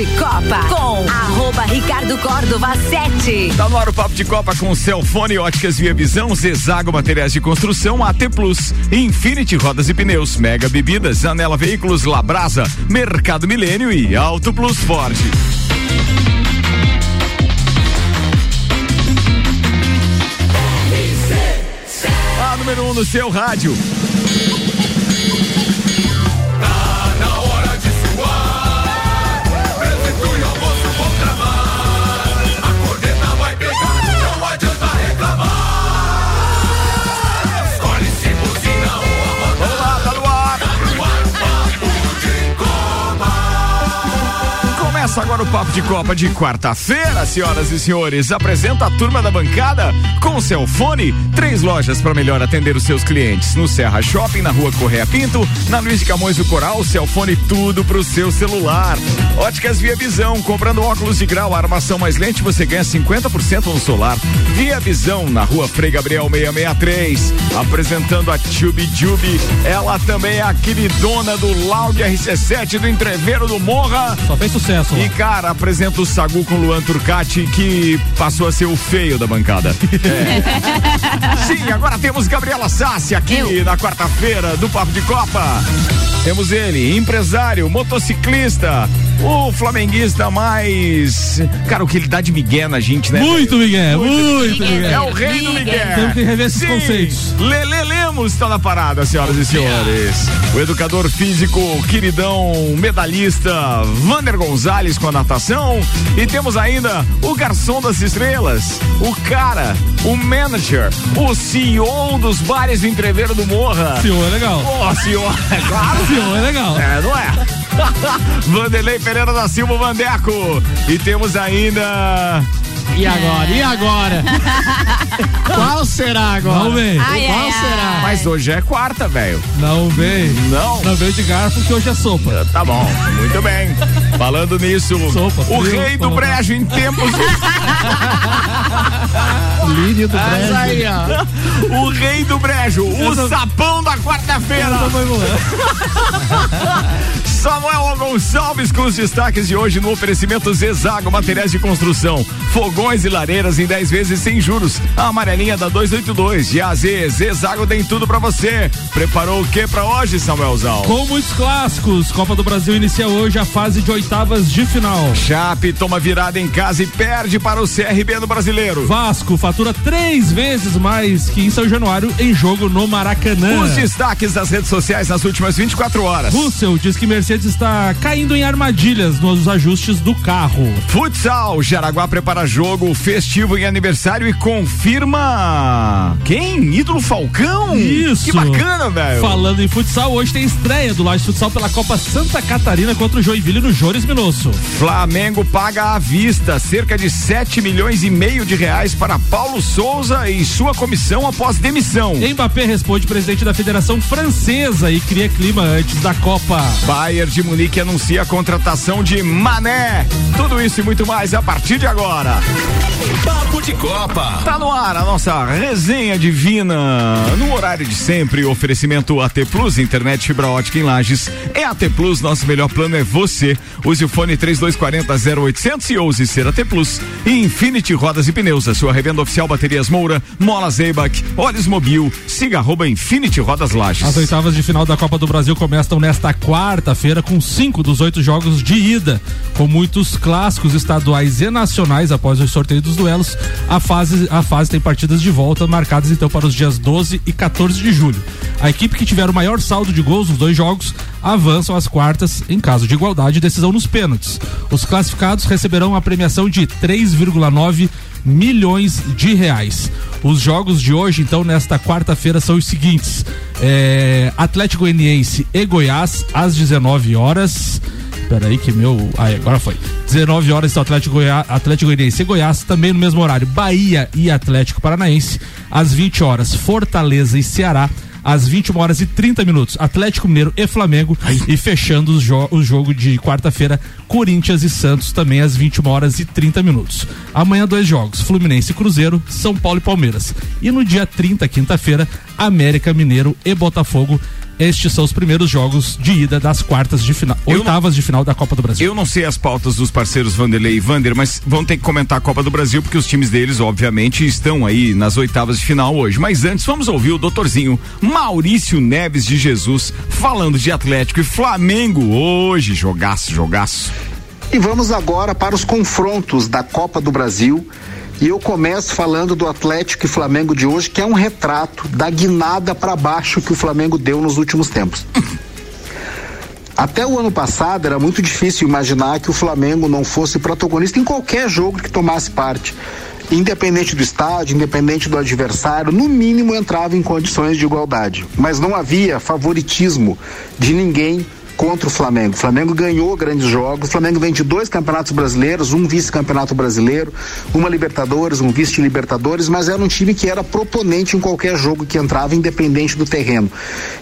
de Copa com arroba Ricardo Córdova 7. Tá no ar o Papo de Copa com Celfone, Óticas Via Visão, Zezago Materiais de Construção, AT Plus, Infinity Rodas e Pneus, Mega Bebidas, Anela Veículos, Labrasa, Mercado Milênio e Auto Plus Ford. A número 1 um no seu rádio. Começa agora o Papo de Copa de quarta-feira, senhoras e senhores. Apresenta a turma da bancada com o seu fone. Três lojas para melhor atender os seus clientes. No Serra Shopping, na rua Correia Pinto, na Luiz de Camões do Coral, Celfone tudo pro seu celular. Óticas Via Visão, comprando óculos de grau, armação mais lente, você ganha 50% no solar. Via Visão, na rua Frei Gabriel 663. Apresentando a Tube Tube. Ela também é a queridona do Loud RC7 do Entreveiro do Morra. Só fez sucesso. E, cara, apresenta o Sagu com o Luan Turcati, que passou a ser o feio da bancada. É. Sim, agora temos Gabriela Sassi aqui Eu. na quarta-feira do Papo de Copa. Temos ele, empresário, motociclista, o flamenguista mais. Cara, o que ele dá de migué na gente, né? Muito migué, muito, migué. É o rei do migué. Temos que rever esses Sim. conceitos. Lele Lemos está na parada, senhoras e senhores. O educador físico, queridão, medalhista, Vander Gonzalez com a natação. E temos ainda o garçom das estrelas, o cara, o manager, o CEO dos bares do Entreveiro do Morra. CEO é legal. Ó, oh, CEO, é claro. CEO é legal. É, não é? Vanderlei Pereira da Silva Vandeco. E temos ainda. E agora? E agora? Qual será agora? Não vem. Ai, Qual ai, será? ai. Mas hoje é quarta, velho. Não vem. Não. Não veio de garfo que hoje é sopa. Tá bom, muito bem. Falando nisso, Sopa, o frio, rei do brejo em tempos. Lírio do Mas Brejo. aí, ó. O rei do brejo, o tô- sapão da quarta-feira. Samuel Gonçalves com os destaques de hoje no oferecimento Zezago Materiais de Construção. Fogões e lareiras em 10 vezes sem juros. A amarelinha da 282. De AZ, Zezago tem tudo pra você. Preparou o que pra hoje, Samuelzão? Com muitos clássicos, Copa do Brasil inicia hoje a fase de oitavas de final. Chape toma virada em casa e perde para o CRB do Brasileiro. Vasco fatura três vezes mais que em São Januário em jogo no Maracanã. Os destaques das redes sociais nas últimas 24 horas. Russell diz que Mercedes está caindo em armadilhas nos ajustes do carro. Futsal, Jaraguá prepara jogo festivo em aniversário e confirma. Quem? Ídolo Falcão? Isso. Que bacana, velho. Falando em futsal, hoje tem estreia do Laje Futsal pela Copa Santa Catarina contra o Joinville no Jores Minosso. Flamengo paga à vista cerca de 7 milhões e meio de reais para Paulo Souza e sua comissão após demissão. Mbappé responde presidente da Federação Francesa e cria clima antes da Copa. Bayern de Munique anuncia a contratação de Mané. Tudo isso e muito mais a partir de agora. Papo de Copa. Tá no ar a nossa resenha divina. No horário de sempre, o oferecimento AT Plus, internet fibra ótica em Lages. É AT Plus, nosso melhor plano é você. Use o fone 3240 0800 e ouse ser AT Plus. E Infinity Rodas e Pneus, a sua revenda oficial Baterias Moura, Mola Zeibach, Olhos Mobil, siga arroba Infinity Rodas Lages. As oitavas de final da Copa do Brasil começam nesta quarta-feira com cinco dos oito jogos de ida, com muitos clássicos estaduais e nacionais após o sorteio dos duelos. A fase, a fase tem partidas de volta marcadas então para os dias 12 e 14 de julho. A equipe que tiver o maior saldo de gols nos dois jogos avançam às quartas em caso de igualdade e decisão nos pênaltis. Os classificados receberão a premiação de 3,9 milhões de reais. Os jogos de hoje, então, nesta quarta-feira, são os seguintes: é, Atlético Goianiense e Goiás, às 19 horas. Peraí, que meu. Ah, agora foi. 19 horas Atlético, Goiá... Atlético Goianiense e Goiás, também no mesmo horário. Bahia e Atlético Paranaense, às 20 horas. Fortaleza e Ceará, às 21 horas e 30 minutos. Atlético Mineiro e Flamengo. E fechando o, jo o jogo de quarta-feira, Corinthians e Santos, também às 21 horas e 30 minutos. Amanhã, dois jogos: Fluminense e Cruzeiro, São Paulo e Palmeiras. E no dia 30, quinta-feira, América Mineiro e Botafogo. Estes são os primeiros jogos de ida das quartas de final, Eu oitavas de final da Copa do Brasil. Eu não sei as pautas dos parceiros Vanderlei e Vander, mas vão ter que comentar a Copa do Brasil, porque os times deles, obviamente, estão aí nas oitavas de final hoje. Mas antes, vamos ouvir o doutorzinho Maurício Neves de Jesus falando de Atlético e Flamengo hoje. Jogaço, jogaço. E vamos agora para os confrontos da Copa do Brasil. E eu começo falando do Atlético e Flamengo de hoje, que é um retrato da guinada para baixo que o Flamengo deu nos últimos tempos. Até o ano passado era muito difícil imaginar que o Flamengo não fosse protagonista em qualquer jogo que tomasse parte. Independente do estádio, independente do adversário, no mínimo entrava em condições de igualdade. Mas não havia favoritismo de ninguém contra o Flamengo. O Flamengo ganhou grandes jogos. O Flamengo vem de dois campeonatos brasileiros, um vice-campeonato brasileiro, uma Libertadores, um vice-Libertadores, mas era um time que era proponente em qualquer jogo que entrava, independente do terreno.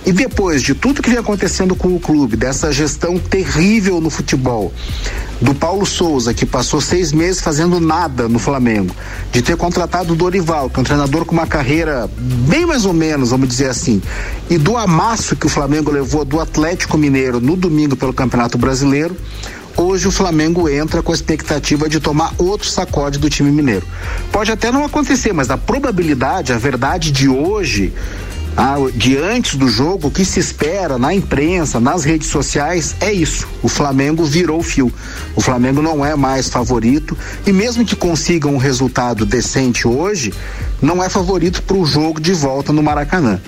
E depois de tudo que vem acontecendo com o clube, dessa gestão terrível no futebol, do Paulo Souza, que passou seis meses fazendo nada no Flamengo, de ter contratado o Dorival, que é um treinador com uma carreira bem mais ou menos, vamos dizer assim, e do amasso que o Flamengo levou do Atlético Mineiro no domingo pelo Campeonato Brasileiro, hoje o Flamengo entra com a expectativa de tomar outro sacode do time mineiro. Pode até não acontecer, mas a probabilidade, a verdade de hoje, ah, antes do jogo, o que se espera na imprensa, nas redes sociais, é isso. O Flamengo virou fio. O Flamengo não é mais favorito e mesmo que consiga um resultado decente hoje, não é favorito para o jogo de volta no Maracanã.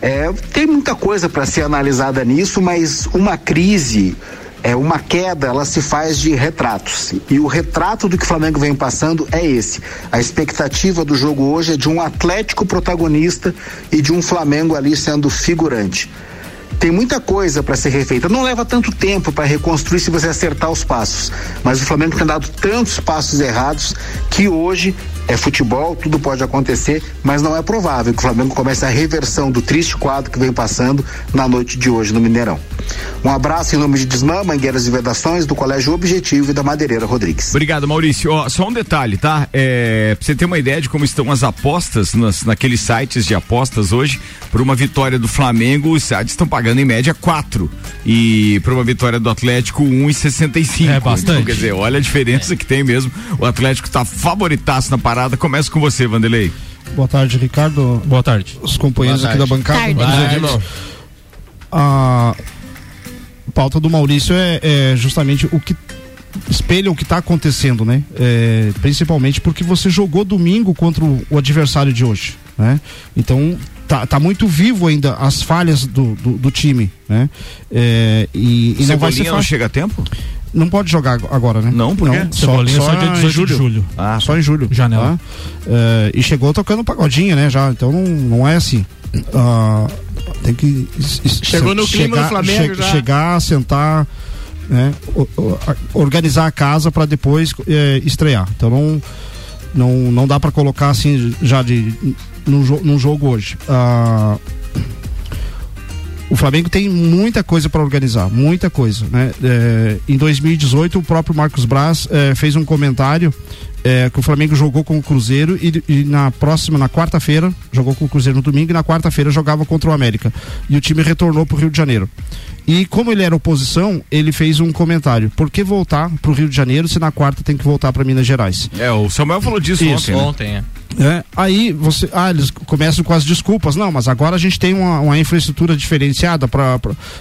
É, tem muita coisa para ser analisada nisso, mas uma crise é uma queda, ela se faz de retratos. E o retrato do que o Flamengo vem passando é esse. A expectativa do jogo hoje é de um Atlético protagonista e de um Flamengo ali sendo figurante. Tem muita coisa para ser refeita. Não leva tanto tempo para reconstruir se você acertar os passos. Mas o Flamengo tem dado tantos passos errados que hoje é futebol, tudo pode acontecer, mas não é provável que o Flamengo comece a reversão do triste quadro que vem passando na noite de hoje no Mineirão. Um abraço em nome de Desmã, Mangueiras e Vedações, do Colégio Objetivo e da Madeireira Rodrigues. Obrigado, Maurício. Ó, só um detalhe, tá? É, pra você ter uma ideia de como estão as apostas nas, naqueles sites de apostas hoje, por uma vitória do Flamengo, os sites estão pagando em média 4. E por uma vitória do Atlético, 1,65. É bastante. Então, quer dizer, olha a diferença que tem mesmo. O Atlético tá favoritaço na parada. Começa com você, Vanderlei. Boa tarde, Ricardo. Boa tarde. Os companheiros Boa aqui da tarde. bancada. Tarde. Tarde. A pauta do Maurício é, é justamente o que espelha o que está acontecendo, né? É, principalmente porque você jogou domingo contra o, o adversário de hoje, né? Então tá, tá muito vivo ainda as falhas do, do, do time, né? É, e, e não vai ser Cebolinha não fácil. chega a tempo? Não pode jogar ag- agora, né? Não, por quê? Cebolinha só, dia 18 de julho. Ah, Só em julho. Janela. tá? É, e chegou tocando pagodinho, né? Já, então não, não é assim. Ah, tem que. Chegou no clima do Flamengo já. Chegar, sentar, né? organizar a casa para depois eh, estrear. Então não, não, não dá para colocar assim já de num, jo- num jogo hoje. Ah, o Flamengo tem muita coisa para organizar, muita coisa, né? É, em 2018 o próprio Marcos Braz é, fez um comentário é, que o Flamengo jogou com o Cruzeiro e, e na próxima, na quarta-feira, jogou com o Cruzeiro no domingo e na quarta-feira jogava contra o América. E o time retornou para o Rio de Janeiro. E como ele era oposição, ele fez um comentário: por que voltar para o Rio de Janeiro se na quarta tem que voltar para Minas Gerais? É, o Samuel falou disso Isso. ontem. né? Ontem, é. É, aí você, ah, eles começam com as desculpas. Não, mas agora a gente tem uma, uma infraestrutura diferenciada para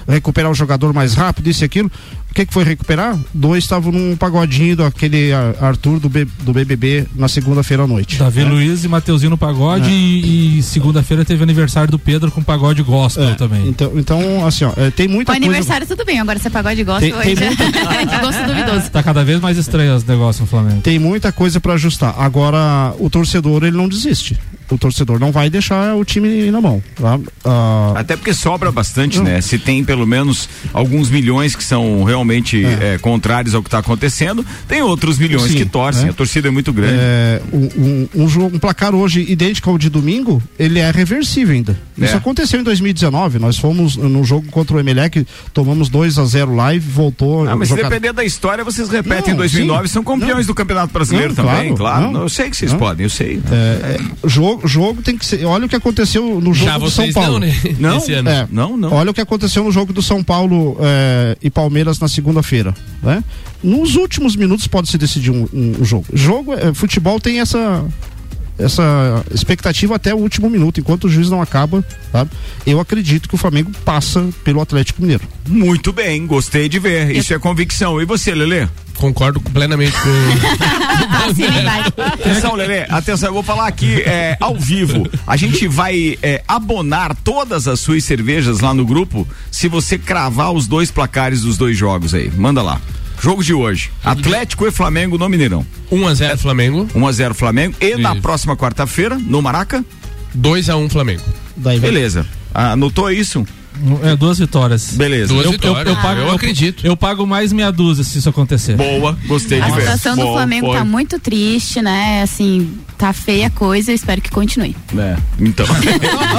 recuperar o jogador mais rápido, isso e aquilo. O que, que foi recuperar? Dois estavam num pagodinho daquele Arthur do, B- do BBB na segunda-feira à noite. Davi É. Luiz e Mateuzinho no pagode e, e segunda-feira teve aniversário do Pedro com pagode gospel É, também. Então, então, assim, ó, é, tem muita O coisa. aniversário tudo bem, agora você pagode gosta Tem- hoje. tem De gosto duvidoso. Tá cada vez mais estranho os negócios no Flamengo. Tem muita coisa para ajustar. Agora, o torcedor, ele não desiste. O torcedor não vai deixar o time na mão. Tá? Ah, Até porque sobra bastante, né? Se tem pelo menos alguns milhões que são realmente É. eh, contrários ao que está acontecendo, tem outros milhões Sim, que torcem. né? A torcida é muito grande. É, um, um- um um placar hoje idêntico ao de domingo, ele é reversível ainda. Isso É. aconteceu em 2019. Nós fomos no jogo contra o Emelec, tomamos 2 a 0 lá e voltou. Ah, mas se jogar- depender da história, vocês repetem Não, em 2009, sim. são campeões Não. do Campeonato Brasileiro Não, também, claro, claro. não. Eu sei que vocês Não. podem, eu sei. É, é, jogo, jogo, jogo tem que ser. Olha o que aconteceu no jogo Já do São Paulo. não, né? Não? Esse ano. É. Não, não. Olha o que aconteceu no jogo do São Paulo é, e Palmeiras na segunda-feira, né? Nos últimos minutos pode se decidir um, um- um jogo. Jogo, é, futebol tem essa essa expectativa até o último minuto, enquanto o juiz não acaba, sabe? Eu acredito que o Flamengo passa pelo Atlético Mineiro. Muito bem, gostei de ver. Isso é convicção. E você, Lelê? Concordo plenamente com. Atenção, Lelê, atenção, eu vou falar aqui é, ao vivo. A gente vai é, abonar todas as suas cervejas lá no grupo se você cravar os dois placares dos dois jogos aí. Manda lá. Jogo de hoje. Atlético e Flamengo no Mineirão. 1x0 Flamengo, 1 a 0 Flamengo. E na Isso. próxima quarta-feira, no Maraca? 2x1 Flamengo. Daí vai- Beleza. Anotou isso? É duas vitórias. Beleza. Duas Eu, eu, vitórias. eu pago, Eu acredito. Eu pago mais meia dúzia se isso acontecer. Boa, gostei A de ver. situação do Bom, Flamengo foi. tá muito triste, né? Assim, tá feia a coisa, eu espero que continue. É, então.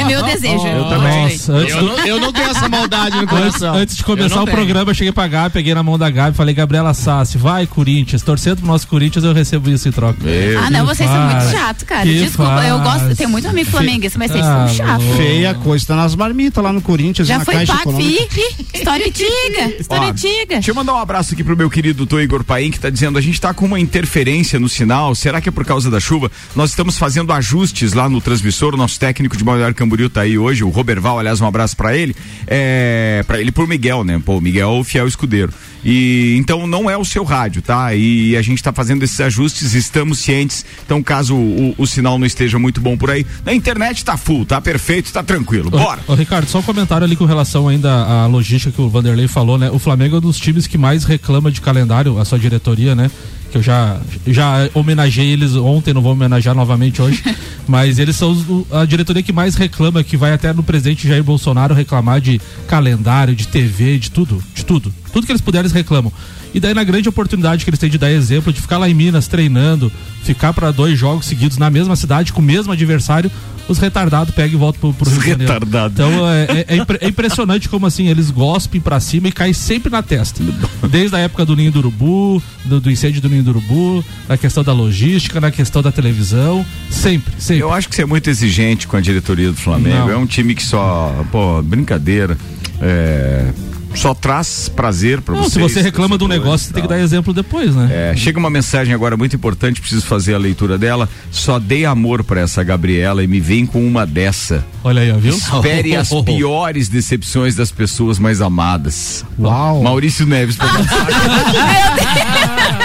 É meu desejo. Eu Continue. Nossa, antes, Eu do- não, eu não tenho essa maldade no antes, coração. antes de Eu começar o tenho. programa, eu cheguei pra Gabi, peguei na mão da Gabi, falei, Gabriela Sassi, vai Corinthians, torcendo pro nosso Corinthians, eu recebo isso em troca. Ah, não, vocês são muito faz? chatos, cara. Que Desculpa, eu gosto, eu tenho muito amigo flamenguista, mas vocês Ah, são chatos. Feia coisa, tá nas marmitas lá no Corinthians, Já na foi Caixa Econômica. História antiga. História Ó, antiga. Deixa eu mandar um abraço aqui pro meu querido doutor Igor Paim, que tá dizendo, a gente tá com uma interferência no sinal, será que é por causa da chuva? Nós estamos fazendo ajustes lá no transmissor, o nosso técnico de Balneário Camboriú tá aí hoje, o Roberval, aliás, um abraço pra ele, é, para ele e pro Miguel, né? Pô, o Miguel é o fiel escudeiro. E então não é o seu rádio, tá? E a gente tá fazendo esses ajustes, estamos cientes, então caso o, o sinal não esteja muito bom por aí, na internet tá full, tá perfeito, tá tranquilo, bora! Ô, ô, Ricardo, só um comentário ali com relação ainda à logística que o Vanderlei falou, né? O Flamengo é um dos times que mais reclama de calendário, a sua diretoria, né? Que eu já, já homenageei eles ontem, não vou homenagear novamente hoje. mas eles são os- a diretoria que mais reclama, que vai até no presidente Jair Bolsonaro reclamar de calendário, de TV, de tudo, de tudo. Tudo que eles puderem, eles reclamam. E daí, na grande oportunidade que eles têm de dar exemplo, de ficar lá em Minas treinando, ficar para dois jogos seguidos na mesma cidade, com o mesmo adversário, os retardados pegam e voltam pro, pro Rio de Janeiro. retardados. Então é, é- é impre- é impressionante como assim eles gospem pra cima e caem sempre na testa. Desde a época do Ninho do Urubu, do, do incêndio do Ninho do Urubu, na questão da logística, na questão da televisão, sempre, sempre. Eu acho que você é muito exigente com a diretoria do Flamengo. Não. É um time que só, pô, brincadeira. É, só traz prazer pra Não, vocês. se você reclama de um torcedores negócio, você tem que tal. dar exemplo depois, né? É, chega uma mensagem agora muito importante, preciso fazer a leitura dela. Só dei amor pra essa Gabriela e me vem com uma dessa. Olha aí, ó, viu? Espere as piores decepções das pessoas mais amadas. Uau. Maurício Neves. pra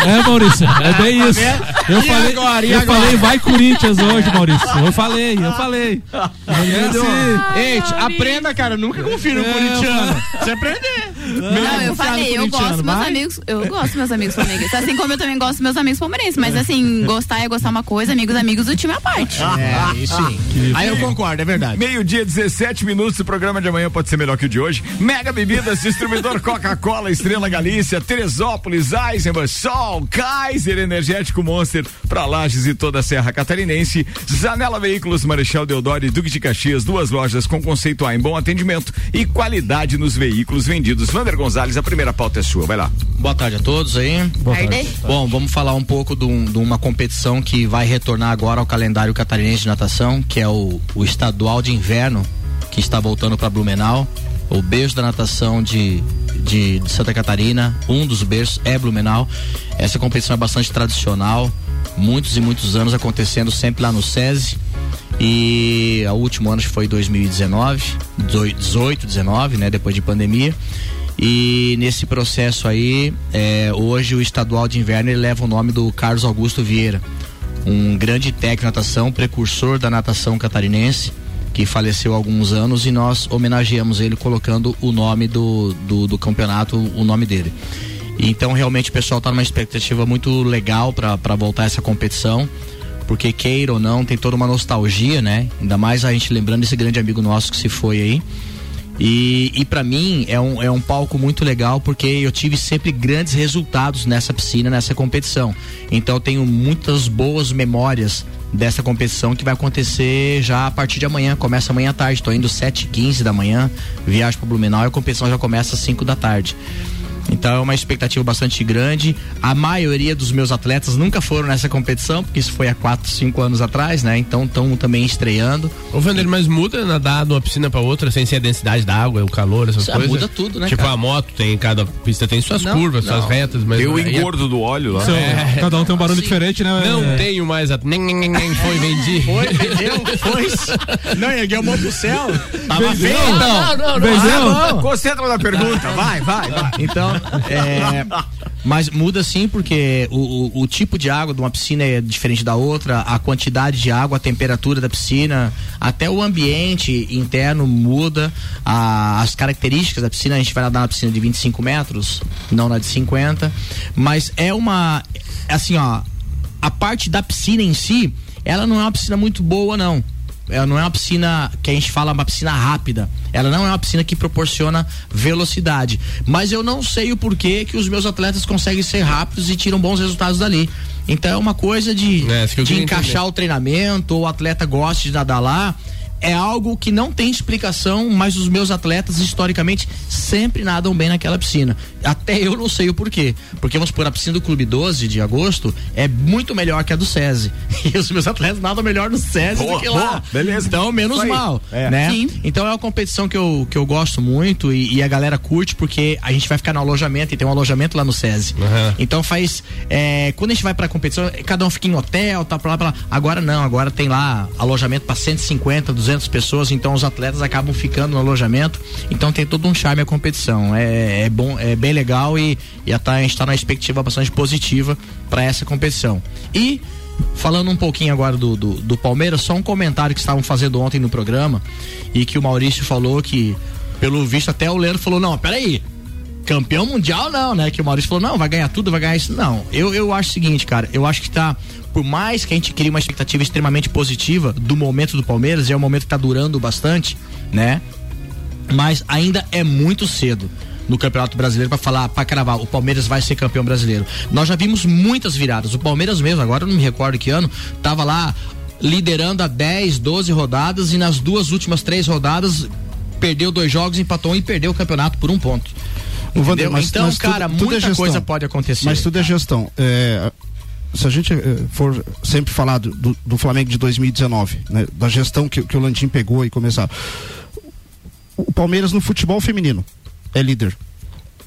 É, Maurício, é bem isso. Eu E falei, agora? Eu agora? falei, vai Corinthians hoje, Maurício. Eu falei, eu falei. É. Ei, aprenda, cara. Nunca confio no corintiano. Você aprender. Não, eu falei, eu gosto dos meus amigos, eu gosto dos meus amigos flamenguistas, assim como eu também gosto dos meus amigos palmeirenses, mas assim, gostar é gostar uma coisa, amigos, amigos do time à parte. É, aí sim. Aí eu concordo, é verdade. Meio-dia, 17 minutos. O programa de amanhã pode ser melhor que o de hoje. Mega Bebidas, distribuidor Coca-Cola, Estrela Galícia, Teresópolis, Eisenbach, Sol, Kaiser, Energético Monster, pra Lages e toda a Serra Catarinense. Zanela Veículos, Marechal Deodoro e Duque de Caxias, duas lojas com conceito A em bom atendimento e qualidade nos veículos vendidos. Vander Gonzalez, a primeira pauta é sua. Vai lá. Boa tarde a todos aí. Tarde. Bom, vamos falar um pouco de, um- de uma competição que vai retornar agora ao calendário catarinense de natação, que é o, o estadual de inverno, que está voltando para Blumenau. O berço da natação de, de, de Santa Catarina, um dos berços é Blumenau. Essa competição é bastante tradicional, muitos e muitos anos acontecendo sempre lá no SESI. E o último ano foi 2019, 18, 19, né? Depois de pandemia. E nesse processo aí, é, hoje o estadual de inverno leva o nome do Carlos Augusto Vieira, um grande técnico de natação, precursor da natação catarinense, que faleceu há alguns anos e nós homenageamos ele colocando o nome do, do, do campeonato, o nome dele. Então realmente o pessoal está numa expectativa muito legal para voltar essa competição porque queira ou não, tem toda uma nostalgia, né? Ainda mais a gente lembrando desse grande amigo nosso que se foi aí. E, e para mim é um, é um palco muito legal porque eu tive sempre grandes resultados nessa piscina, nessa competição. Então tenho muitas boas memórias dessa competição que vai acontecer já a partir de amanhã. Começa amanhã à tarde. Tô indo 7h15 da manhã, viagem para Blumenau e a competição já começa às 5 da tarde. Então é uma expectativa bastante grande. A maioria dos meus atletas nunca foram nessa competição, porque isso foi há 4, 5 anos atrás, né? Então estão também estreando. Ô, Vander, mas muda nadar de uma piscina pra outra sem ser a densidade da água, o calor, essas Isso, coisas? muda tudo, né, Tipo, cara? a moto tem, cada pista tem suas Não, curvas, não. suas retas, mas. Tem o é- engordo do óleo lá. É. Cada um tem um barulho diferente, né? Não É. tenho mais a. Nem, nem, nem, nem, foi, vendi. Foi, vendeu, foi. Não, ergueu a mão pro céu. Tava feio, então. Não, não, não. Ah, bom. Concentra na pergunta, vai, vai, vai. Então, é, mas muda sim, porque o, o, o tipo de água de uma piscina é diferente da outra, a quantidade de água, a temperatura da piscina, até o ambiente interno muda, a- as características da piscina, a gente vai nadar na piscina de 25 metros, não na de 50, mas é uma, assim ó, a parte da piscina em si, ela não é uma piscina muito boa não. Ela não é uma piscina que a gente fala uma piscina rápida. Ela não é uma piscina que proporciona velocidade. Mas eu não sei o porquê que os meus atletas conseguem ser rápidos e tiram bons resultados dali. Então é uma coisa de, É, de encaixar entender. o treinamento, ou o atleta gosta de nadar lá. É algo que não tem explicação, mas os meus atletas, historicamente, sempre nadam bem naquela piscina. Até eu não sei o porquê. Porque, vamos supor, a piscina do Clube 12 de agosto é muito melhor que a do SESI. E os meus atletas nadam melhor no SESI Boa, do que lá. boa, beleza. Então, menos mal. É. Né? Sim. Então é uma competição que eu, que eu gosto muito e, e a galera curte porque a gente vai ficar no alojamento e tem um alojamento lá no SESI. Aham. Então faz. é, quando a gente vai pra competição, cada um fica em hotel, tá pra lá, pra lá. Agora não, agora tem lá alojamento pra 150, 200 pessoas, então os atletas acabam ficando no alojamento. Então tem todo um charme a competição. É, é bom, é bem legal e, e a, tá- gente tá numa expectativa bastante positiva pra essa competição. E. Falando um pouquinho agora do, do, do Palmeiras, só um comentário que estavam fazendo ontem no programa e que o Maurício falou que, pelo visto, até o Leandro falou: não, peraí, campeão mundial não, né? Que o Maurício falou, não, vai ganhar tudo, vai ganhar isso. Não, eu, eu acho o seguinte, cara, eu acho que tá, por mais que a gente crie uma expectativa extremamente positiva do momento do Palmeiras, e é um momento que tá durando bastante, né? Mas ainda é muito cedo no Campeonato Brasileiro para falar, para cravar, o Palmeiras vai ser campeão brasileiro. Nós já vimos muitas viradas. O Palmeiras mesmo, agora eu não me recordo que ano, tava lá liderando a 10, 12 rodadas e nas duas últimas três rodadas perdeu dois jogos, empatou um e perdeu o campeonato por um ponto. Vander, mas- então, mas tudo- cara, tudo é muita gestão. coisa pode acontecer. Mas tudo é gestão. É, se a gente eh, for sempre falar do, do- Flamengo de 2019, né, da gestão que, que o Landim pegou e começar. O Palmeiras no futebol feminino é líder.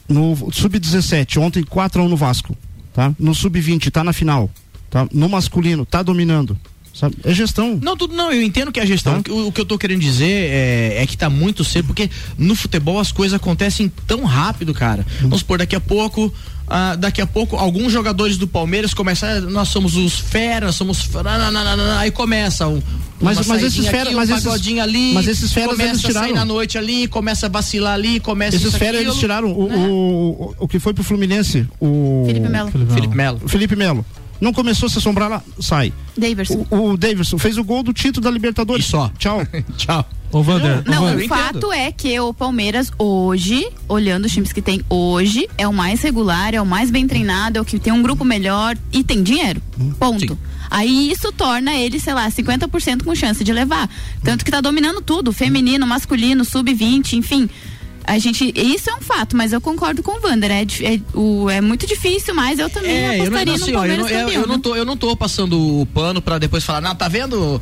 No sub-17, ontem 4 a 1 no Vasco. Tá? No sub-20, tá na final. Tá? No masculino, tá dominando. Sabe? É gestão. Não, tudo não, eu entendo que é a gestão. O, o que eu tô querendo dizer é, é que tá muito cedo, porque no futebol as coisas acontecem tão rápido, cara. Vamos supor, daqui a pouco. ah, daqui a pouco, alguns jogadores do Palmeiras começam. ah, Nós somos os feras, somos. nananana, Aí começa um. Mas- mas esses saidinha fera- aqui, mas um esses- pagodinho ali. mas esses feras começa eles a sair tiraram. na noite ali, começa a vacilar ali, começa Esses feras eles tiraram. O, né? o, o, o que foi pro Fluminense? O Felipe Melo. Felipe Melo. O Felipe Melo. Não começou a se assombrar lá, sai. Daverson. O, o Davidson fez o gol do título da Libertadores. E só. Tchau. Tchau. Ô, Vander, ô, Não, Vander, o fato é que o Palmeiras hoje, olhando os times que tem hoje, é o mais regular, é o mais bem treinado, é o que tem um grupo melhor e tem dinheiro. Ponto. Sim. Aí isso torna ele, sei lá, 50% com chance de levar. Tanto que tá dominando tudo, feminino, masculino, sub-20, enfim. A gente, isso é um fato, mas eu concordo com o Wander. É, é, o, é muito difícil, mas eu também É, eu não, apostaria assim, ó, eu, não, eu, campeão. eu não tô, eu não tô passando o pano pra depois falar, não, tá vendo?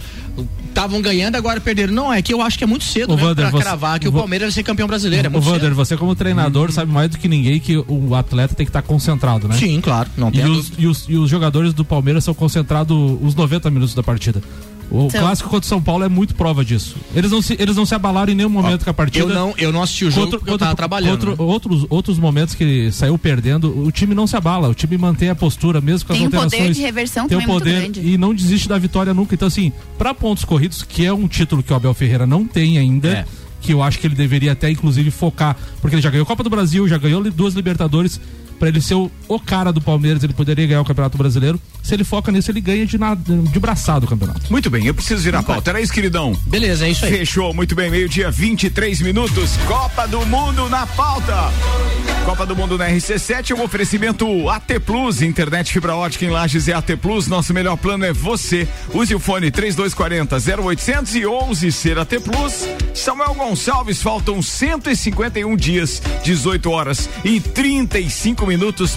Estavam ganhando, agora perderam. Não, é que eu acho que é muito cedo né, Vander, pra você- cravar que o Palmeiras vai ser campeão brasileiro. É Vander, cedo. você como treinador sabe mais do que ninguém que o atleta tem que estar concentrado, né? Sim, claro, não E tem os, e, os, e os jogadores do Palmeiras são concentrados os 90 minutos da partida. O São. clássico contra o São Paulo é muito prova disso. Eles não se, eles não se abalaram em nenhum momento com a partida. Eu não, eu não assisti o jogo porque eu tava trabalhando. contra né? outros, outros momentos que saiu perdendo, o time não se abala, o time mantém a postura mesmo com as Tem um poder alterações. de reversão tem um também muito poder grande. e não desiste da vitória nunca. Então, assim, pra pontos corridos, que é um título que o Abel Ferreira não tem ainda. É. Que eu acho que ele deveria até, inclusive, focar. Porque ele já ganhou Copa do Brasil, já ganhou duas Libertadores. Pra ele ser o o cara do Palmeiras, ele poderia ganhar o Campeonato Brasileiro. Se ele foca nisso, ele ganha de, na, de braçado o campeonato. Muito bem, eu preciso virar a pauta. Era isso, queridão? Beleza, é isso aí. Fechou, muito bem, meio-dia, 23 minutos. Copa do Mundo na pauta. Copa do Mundo na RC7, um oferecimento AT Plus, internet fibra ótica em Lages é AT Plus. Nosso melhor plano é você. Use o fone 3240 0800 e ouse ser AT Plus. Samuel Gonçalves, faltam 151 dias, 18 horas e 35 minutos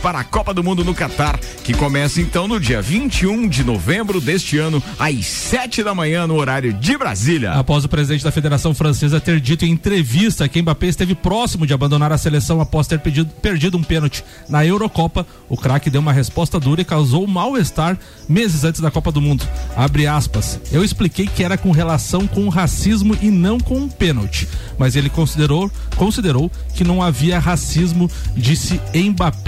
para a Copa do Mundo no Catar, que começa então no dia 21 de novembro deste ano, às 7 da manhã, no horário de Brasília. Após o presidente da Federação Francesa ter dito em entrevista que Mbappé esteve próximo de abandonar a seleção após ter pedido, perdido um pênalti na Eurocopa, o craque deu uma resposta dura e causou mal-estar meses antes da Copa do Mundo. Abre aspas. Eu expliquei que era com relação com o racismo e não com um pênalti, mas ele considerou, considerou que não havia racismo, disse Mbappé.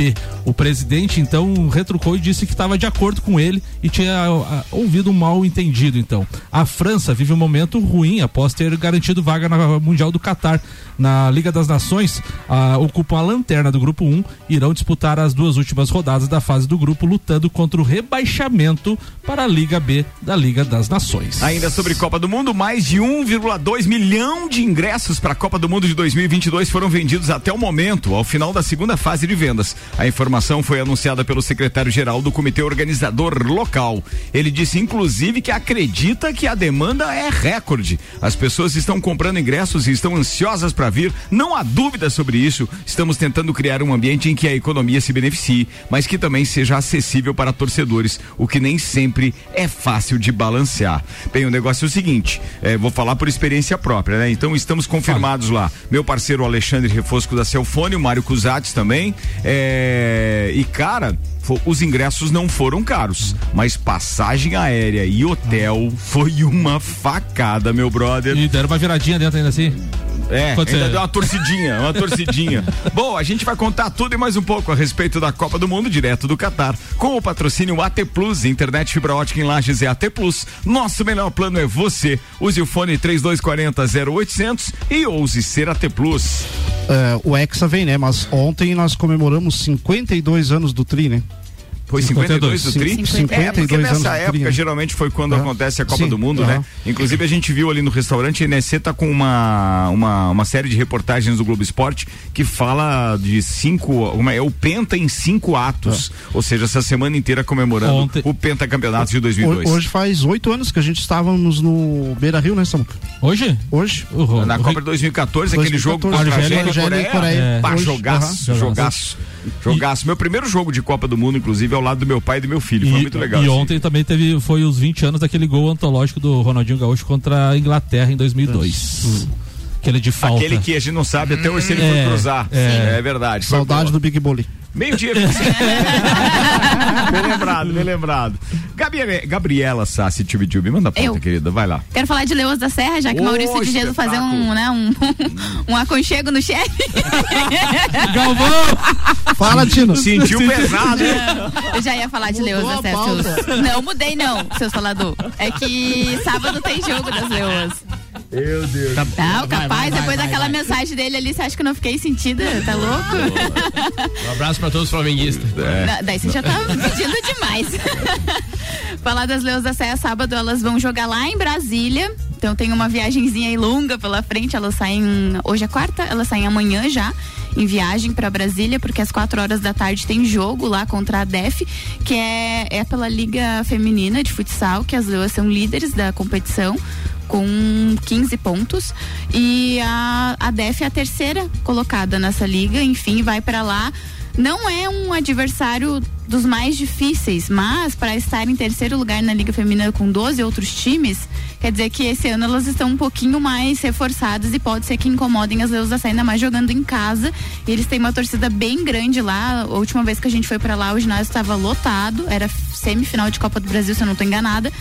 O presidente então retrucou e disse que estava de acordo com ele e tinha ah, ouvido um mal entendido então. A França vive um momento ruim após ter garantido vaga na Mundial do Catar. Na Liga das Nações, ah, ocupam a lanterna do grupo 1 e irão disputar as duas últimas rodadas da fase do grupo, lutando contra o rebaixamento para a Liga B da Liga das Nações. Ainda sobre Copa do Mundo, mais de 1,2 milhão de ingressos para a Copa do Mundo de 2022 foram vendidos até o momento, ao final da segunda fase de vendas. A informação foi anunciada pelo secretário-geral do comitê organizador local. Ele disse, inclusive, que acredita que a demanda é recorde. As pessoas estão comprando ingressos e estão ansiosas para vir. Não há dúvida sobre isso. Estamos tentando criar um ambiente em que a economia se beneficie, mas que também seja acessível para torcedores, o que nem sempre é fácil de balancear. Bem, o negócio é o seguinte, é, vou falar por experiência própria, né? Então estamos confirmados lá. Meu parceiro Alexandre Refosco da Celfone, o Mário Cusates também. é, e cara, os ingressos não foram caros, mas passagem aérea e hotel foi uma facada, meu brother. E deram uma viradinha dentro ainda assim. É, Quanto ainda você- deu uma torcidinha, uma torcidinha. Bom, a gente vai contar tudo e mais um pouco a respeito da Copa do Mundo direto do Catar. Com o patrocínio AT Plus, internet fibra ótica em Lages é AT Plus. Nosso melhor plano é você. Use o fone 3240 0800 e ouse ser AT Plus. É, o Hexa vem, né? Mas ontem nós comemoramos 52 anos do Tri, né? Foi 52 do Tri? 52 é, porque anos nessa época Tri, geralmente foi quando Aham. acontece a Copa Sim, do Mundo, aham. né? Inclusive a gente viu ali no restaurante, a NSC tá com uma, uma, uma série de reportagens do Globo Esporte que fala de cinco, uma, é o Penta em cinco atos, ou seja, essa semana inteira comemorando Ontem- o Pentacampeonato de 2002. Ho- Hoje faz oito anos que a gente estávamos no Beira Rio, né, Samuca? Hoje? Hoje. O- Na Copa de 2014, aquele jogo 2014, contra a Argélia, Coreia. Coreia. Pá, Hoje, jogaço, aham. jogaço. Jogaço. Meu primeiro jogo de Copa do Mundo, inclusive, ao lado do meu pai e do meu filho. Foi E, muito legal. e assim. ontem também teve, foi os 20 anos daquele gol antológico do Ronaldinho Gaúcho contra a Inglaterra em 2002. Aquele de falta. Aquele que a gente não sabe até hoje se ele É, foi cruzar. é. É, verdade. Saudade do Big Bully. Meio-dia. bem lembrado, bem lembrado. Gabriela, Gabriela Sassi Tubitube, manda a pauta, querida. Vai lá. Quero falar de Leões da Serra, já que Ô, Maurício de Jesus fazer um, né, um, um aconchego no chefe. Galvão! Fala, Tino. Sentiu pesado. Eu já ia falar de Leões da Serra. seus- Não, mudei não, seus falador. É que sábado tem jogo das Leões. Meu Deus. Não, capaz, vai, depois vai, daquela vai. mensagem dele ali, você acha que eu não fiquei sentida? Tá louco? Um abraço pra todos os flamenguistas. Da- Daí você já tá pedindo demais. Falar das Leões da Serra, sábado elas vão jogar lá em Brasília. Então tem uma viagenzinha aí longa pela frente. Elas saem. Hoje é quarta, elas saem amanhã já. Em viagem para Brasília, porque às quatro horas da tarde tem jogo lá contra a DEF, que é, é pela Liga Feminina de Futsal, que as leoas são líderes da competição com 15 pontos e a, a DEF é a terceira colocada nessa liga, enfim, vai para lá. Não é um adversário dos mais difíceis, mas para estar em terceiro lugar na Liga Feminina com 12 outros times, quer dizer que esse ano elas estão um pouquinho mais reforçadas e pode ser que incomodem as Serra, ainda mais jogando em casa. E eles têm uma torcida bem grande lá. A última vez que a gente foi para lá, o ginásio estava lotado, era semifinal de Copa do Brasil, se eu não estou enganada.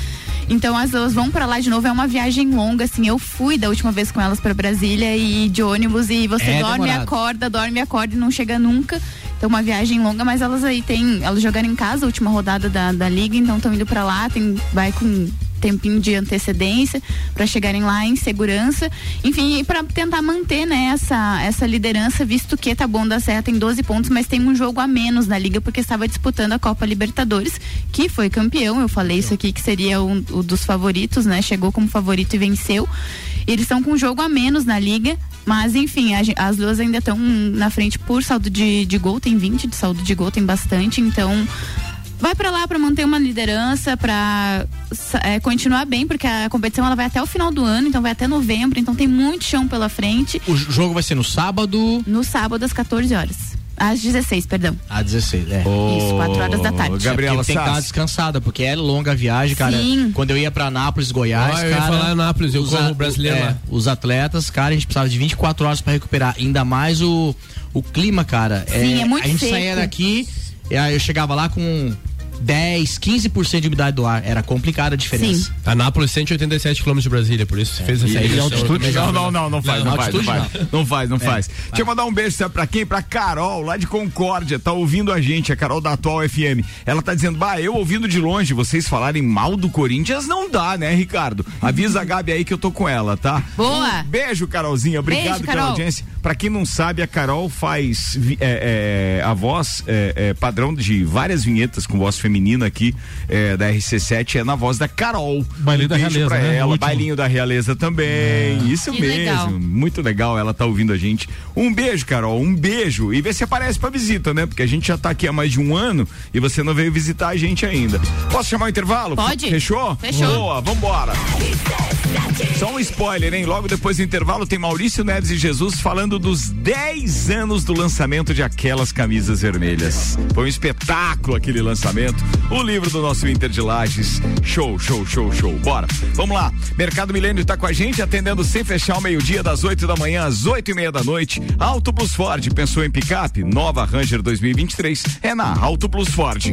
Então as duas vão pra lá de novo, é uma viagem longa, assim, eu fui da última vez com elas pra Brasília e de ônibus e você É dorme, demorado. acorda, dorme, acorda e não chega nunca. Então uma viagem longa, mas elas aí têm, elas jogaram em casa a última rodada da, da liga, então estão indo pra lá, tem, vai com tempinho de antecedência para chegarem lá em segurança. Enfim, para tentar manter né, essa, essa liderança, visto que Taboão da Serra tem 12 pontos, mas tem um jogo a menos na liga porque estava disputando a Copa Libertadores, que foi campeão. Eu falei isso aqui que seria um, um dos favoritos, né? Chegou como favorito e venceu. Eles estão com um jogo a menos na liga, mas enfim, a, as duas ainda estão na frente por saldo de, de gol, tem 20 de saldo de gol, tem bastante, então vai para lá para manter uma liderança, para é, continuar bem, porque a competição ela vai até o final do ano, então vai até novembro, então tem muito chão pela frente. O jogo vai ser no sábado? No sábado às 14 horas. Às 16, perdão. Às 16, é. Isso, 4 horas da tarde. Gabriela Porque tem que estar descansada, porque é longa a viagem, cara. Sim. Quando eu ia pra Nápoles, Goiás, Ah, eu ia cara. falar Anápolis, eu a- brasileiro é, lá. Os atletas, cara, a gente precisava de 24 horas pra recuperar. Ainda mais o, o clima, cara. Sim, é muito A gente seco. saía daqui, e aí eu chegava lá com 10, 15% de umidade do ar. Era complicada a diferença. Sim. Anápolis, 187 quilômetros de Brasília, por isso fez essa E- e edição, altitude? Não, não, não, não faz, não, Não, faz, não altitude faz. Não faz, não faz. É, Deixa eu mandar um beijo, sabe pra quem? Pra Carol, lá de Concórdia, tá ouvindo a gente, a Carol da Atual FM. Ela tá dizendo, bah, eu ouvindo de longe, vocês falarem mal do Corinthians, não dá, né, Ricardo? Avisa a Gabi aí que eu tô com ela, tá? Boa. Um beijo, Carolzinha, obrigado Beijo, pela Carol. audiência. Pra quem não sabe, a Carol faz é, é, a voz é, é, padrão de várias vinhetas com voz feminina aqui é, da RC7, é na voz da Carol. Bailinho da beijo Realeza, pra né? ela, bailinho da Realeza também. Isso Que mesmo. legal. Muito legal, ela tá ouvindo a gente. Um beijo, Carol, um beijo. E vê se aparece pra visita, né? Porque a gente já tá aqui há mais de um ano e você não veio visitar a gente ainda. Posso chamar o intervalo? Pode. Fechou? Fechou. Boa, vambora. Só um spoiler, hein? Logo depois do intervalo tem Maurício Neves e Jesus falando dos 10 anos do lançamento de aquelas camisas vermelhas. Foi um espetáculo aquele lançamento. O livro do nosso Inter de Lages. Show, show, show, show. Bora. Vamos lá. Mercado Milênio tá com a gente, atendendo sem fechar o meio-dia, das 8 da manhã às 8 e meia da noite. Auto Plus Ford, pensou em picape? Nova Ranger 2023 é na Auto Plus Ford.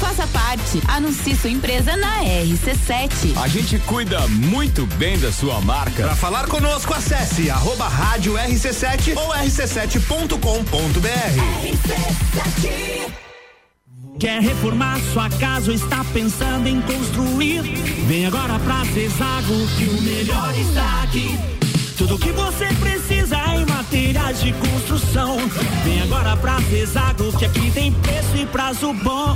Faça parte. Anuncie sua empresa na RC7. A gente cuida muito bem da sua marca. Para falar conosco, acesse arroba rádio RC7 ou rc7.com.br. Quer reformar sua casa ou está pensando em construir? Vem agora pra Zezago que o melhor está aqui. Tudo que você precisa em materiais de construção. Vem agora pra Zezago que aqui tem preço e prazo bom.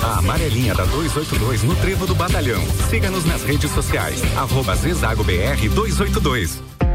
A amarelinha da 282 no Trevo do Batalhão. Siga-nos nas redes sociais. Arroba Zezago BR 282.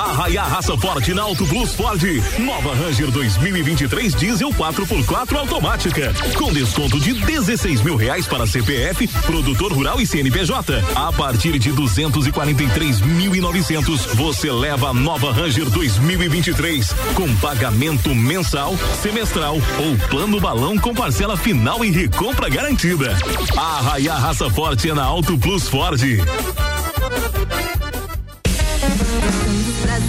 Arraia raça forte na Auto Plus Ford. Nova Ranger 2023 Diesel 4x4 automática. Com desconto de 16 mil reais para CPF, produtor rural e CNPJ. A partir de 243.900, você leva a nova Ranger 2023 com pagamento mensal, semestral ou plano balão com parcela final e recompra garantida. Arraia raça forte é na Auto Plus Ford.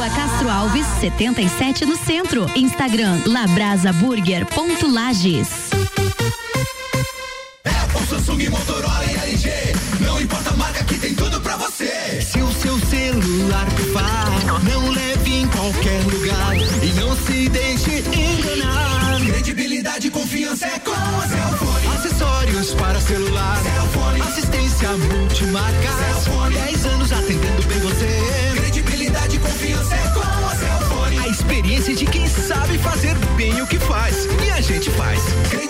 Rua Castro Alves, 77 no centro. Instagram labrasaburger.lages. Apple, Samsung, Motorola e LG. Não importa a marca que tem tudo pra você. Se o seu celular pifar, não leve em qualquer lugar e não se deixe enganar. Credibilidade e confiança é com a Cellfone. Acessórios para celular. Cellfone. Assistência multimarca. Cellfone. 10 anos atendendo bem você. Bem o que faz. E a gente faz. Credibilidade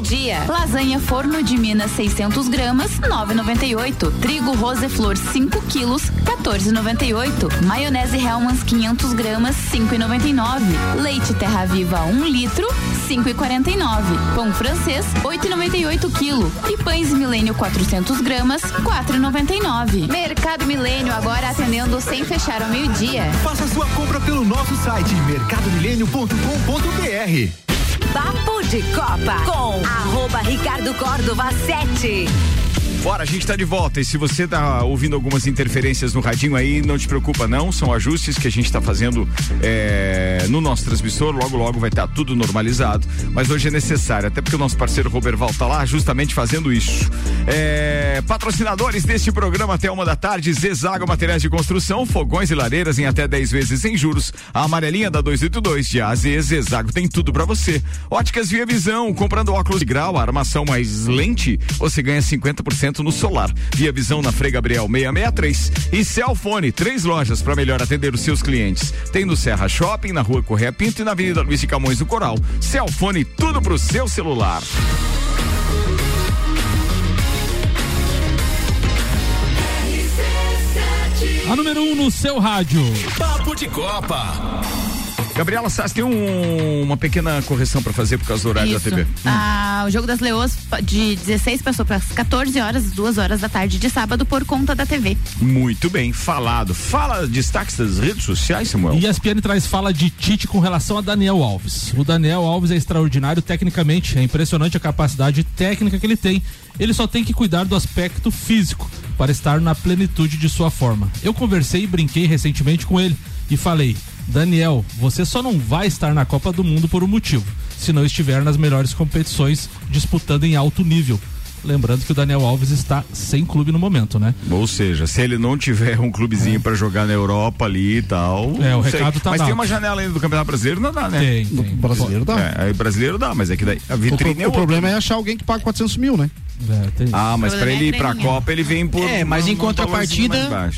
dia. Lasanha forno de Minas 600 gramas, 9,98. Trigo Roseflor 5 quilos, 14,98. Maionese Hellmann's 500 gramas, 5,99. Leite Terra Viva 1 litro, 5,49. Pão francês 8,98 quilo. E pães Milênio 400 gramas, 4,99. Mercado Milênio agora atendendo sem fechar ao meio-dia. Faça sua compra pelo nosso site mercadomilênio.com.br. Papo de Copa com arroba Ricardo Córdova 7. Bora, a gente tá de volta. E se você tá ouvindo algumas interferências no radinho aí, não te preocupa não, são ajustes que a gente tá fazendo é, no nosso transmissor, logo logo vai estar tá tudo normalizado, mas hoje é necessário, até porque o nosso parceiro Roberval tá lá justamente fazendo isso. É, patrocinadores deste programa até uma da tarde, Zezago Materiais de Construção, fogões e lareiras em até 10 vezes sem juros, a amarelinha da 282 de AZ, Zezago tem tudo para você. Óticas Via Visão, comprando óculos de grau, armação mais lente, você ganha 50% no solar. Via Visão na Frei Gabriel 663 e Celfone, três lojas para melhor atender os seus clientes. Tem no Serra Shopping, na Rua Correia Pinto e na Avenida Luiz de Camões do Coral. Celfone, tudo pro seu celular. A número 1 um no seu rádio. Papo de Copa. Gabriela Sass tem um- uma pequena correção para fazer por causa do horário Isso. da TV. Ah, o jogo das Leoas de 16 passou para as 14 horas, 2 horas da tarde de sábado por conta da TV. Muito bem, falado. Fala destaques das redes sociais, Samuel. E a ESPN traz fala de Tite com relação a Daniel Alves. O Daniel Alves é extraordinário tecnicamente, é impressionante a capacidade técnica que ele tem. Ele só tem que cuidar do aspecto físico para estar na plenitude de sua forma. Eu conversei e brinquei recentemente com ele e falei: Daniel, você só não vai estar na Copa do Mundo por um motivo, se não estiver nas melhores competições disputando em alto nível. Lembrando que o Daniel Alves está sem clube no momento, né? Ou seja, se ele não tiver um clubezinho pra jogar na Europa ali e tal. É, o não sei. recado tá Mas dado. tem uma janela ainda do Campeonato Brasileiro, não dá, né? Tem, tem. No brasileiro dá. É, aí brasileiro dá, mas é que daí a O, vitrine pro- é o problema é achar alguém que paga 400 mil, né? Ah, mas O pra problema ele é ir pra graninha. Copa, ele vem por. É, mas em um valorzinho contrapartida.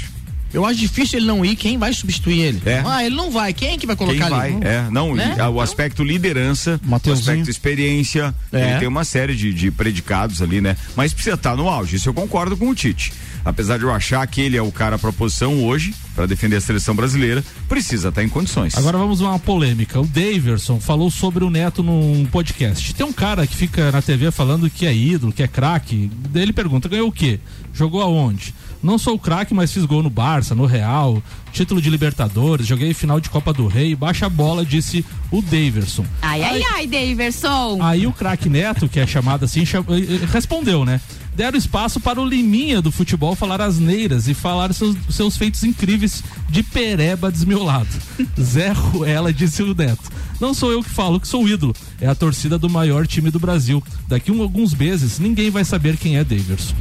Eu acho difícil ele não ir. Quem vai substituir ele? É. Ah, ele não vai. Quem é que vai Quem colocar vai? ali? É, não, Né? o aspecto liderança, o aspecto experiência, É. ele tem uma série de, de predicados ali, né? Mas precisa estar no auge, isso eu concordo com o Tite. Apesar de eu achar que ele é o cara à proposição hoje, para defender a seleção brasileira, precisa estar em condições. Agora vamos a uma polêmica. O Daverson falou sobre o Neto num podcast. Tem um cara que fica na TV falando que é ídolo, que é craque. Ele pergunta: ganhou o quê? Jogou aonde? Não sou craque, mas fiz gol no Barça, no Real, título de Libertadores, joguei final de Copa do Rei, baixa a bola, disse o Daverson. Ai, ai, ai, Daverson. Aí o craque Neto, que é chamado assim, cham- eh, eh, respondeu, né? Deram espaço para o Liminha do futebol falar asneiras e falar seus, seus feitos incríveis de pereba desmiolado. Zé Ruela disse o Neto. Não sou eu que falo que sou o ídolo, é a torcida do maior time do Brasil. Daqui a alguns meses ninguém vai saber quem é Daverson.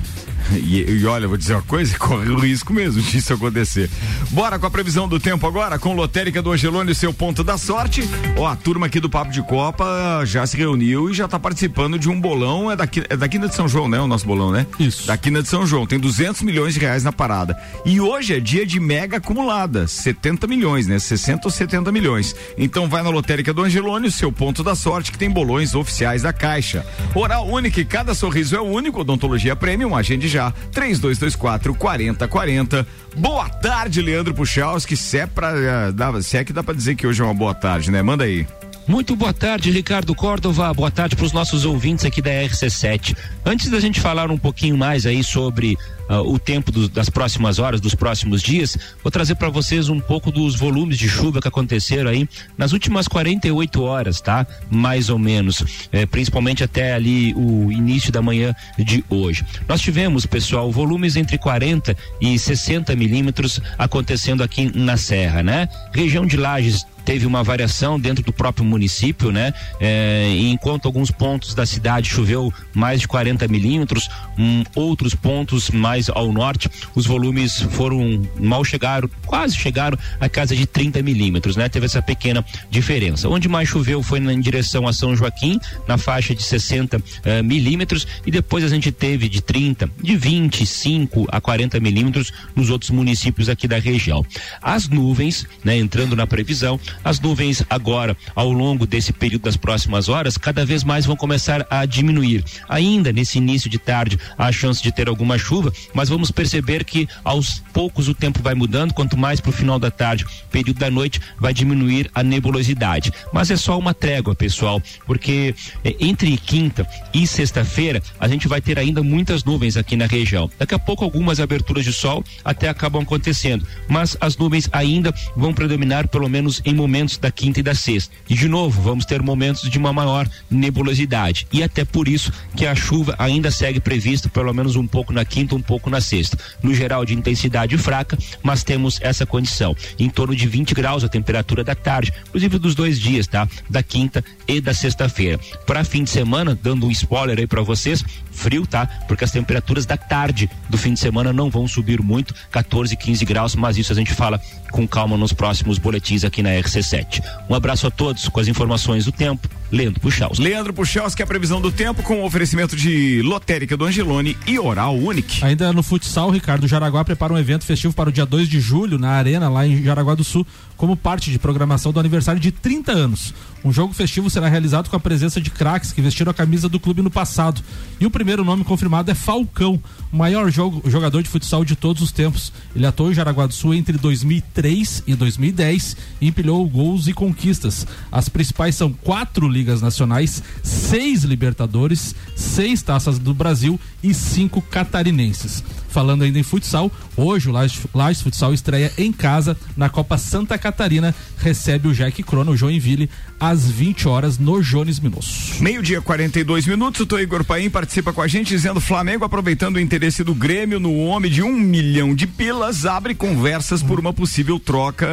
E, e olha, vou dizer uma coisa, corre o risco mesmo disso acontecer. Bora com a previsão do tempo agora, com Lotérica do Angelone, seu ponto da sorte. Ó, a turma aqui do Papo de Copa já se reuniu e já tá participando de um bolão, é daqui, é da Quina de São João, né? O nosso bolão, né? Isso. Da Quina de São João, tem 200 milhões de reais na parada. E hoje é dia de mega acumulada, 70 milhões, né? 60 ou 70 milhões. Então vai na Lotérica do Angelone, o seu ponto da sorte, que tem bolões oficiais da Caixa. Oral único, e cada sorriso é único, odontologia premium, agende já, 3224 4040. Boa tarde, Leandro Puchalski, se é pra, eh, dá- se é que dá pra dizer que hoje é uma boa tarde, né? Manda aí. Muito boa tarde, Ricardo Córdova. Boa tarde para os nossos ouvintes aqui da RC7. Antes da gente falar um pouquinho mais aí sobre ah, o tempo do- das próximas horas, dos próximos dias, vou trazer para vocês um pouco dos volumes de chuva que aconteceram aí nas últimas 48 horas, tá? Mais ou menos, eh, principalmente até ali o início da manhã de hoje. Nós tivemos, pessoal, volumes entre 40 e 60 milímetros acontecendo aqui na Serra, né? Região de Lages teve uma variação dentro do próprio município, né? É, enquanto alguns pontos da cidade choveu mais de 40 milímetros, hum, outros pontos mais ao norte, os volumes foram mal chegaram, quase chegaram a casa de 30 milímetros, né? Teve essa pequena diferença. Onde mais choveu foi em direção a São Joaquim, na faixa de 60 eh, milímetros, e depois a gente teve de 30, de 25 a 40 milímetros nos outros municípios aqui da região. As nuvens, né, entrando na previsão, as nuvens agora, ao longo desse período das próximas horas, cada vez mais vão começar a diminuir. Ainda nesse início de tarde, há a chance de ter alguma chuva, mas vamos perceber que aos poucos o tempo vai mudando, quanto mais para o final da tarde, período da noite, vai diminuir a nebulosidade. Mas é só uma trégua, pessoal, porque eh, entre quinta e sexta-feira a gente vai ter ainda muitas nuvens aqui na região. Daqui a pouco algumas aberturas de sol até acabam acontecendo, mas as nuvens ainda vão predominar pelo menos em momentos da quinta e da sexta. E de novo, vamos ter momentos de uma maior nebulosidade. E até por isso que a chuva ainda segue prevista pelo menos um pouco na quinta, um pouco na sexta. No geral de intensidade fraca, mas temos essa condição. Em torno de 20 graus a temperatura da tarde, inclusive dos dois dias, tá? Da quinta e da sexta-feira. Para fim de semana, dando um spoiler aí para vocês, frio, tá? Porque as temperaturas da tarde do fim de semana não vão subir muito, 14, 15 graus, mas isso a gente fala com calma nos próximos boletins aqui na RC7. Um abraço a todos com as informações do tempo. Leandro Puxaus. Leandro Puchalski, que é a previsão do tempo com o oferecimento de Lotérica do Angelone e Oral Unique. Ainda no futsal, Ricardo Jaraguá prepara um evento festivo para o dia 2 de julho na Arena, lá em Jaraguá do Sul, como parte de programação do aniversário de 30 anos. Um jogo festivo será realizado com a presença de craques que vestiram a camisa do clube no passado. E o primeiro nome confirmado é Falcão, o maior jogo- jogador de futsal de todos os tempos. Ele atuou em Jaraguá do Sul entre 2003 e 2010 e empilhou gols e conquistas. As principais são quatro ligas nacionais, seis Libertadores, seis taças do Brasil e cinco catarinenses. Falando ainda em futsal, hoje o Lages, Lages Futsal estreia em casa na Copa Santa Catarina, recebe o Jack Crono, o Joinville, às 20 horas no Jones Minosso. Meio-dia, 42 minutos. O Tô Igor Paim participa com a gente dizendo: Flamengo, aproveitando o interesse do Grêmio no homem de um milhão de pilas, abre conversas por uma possível troca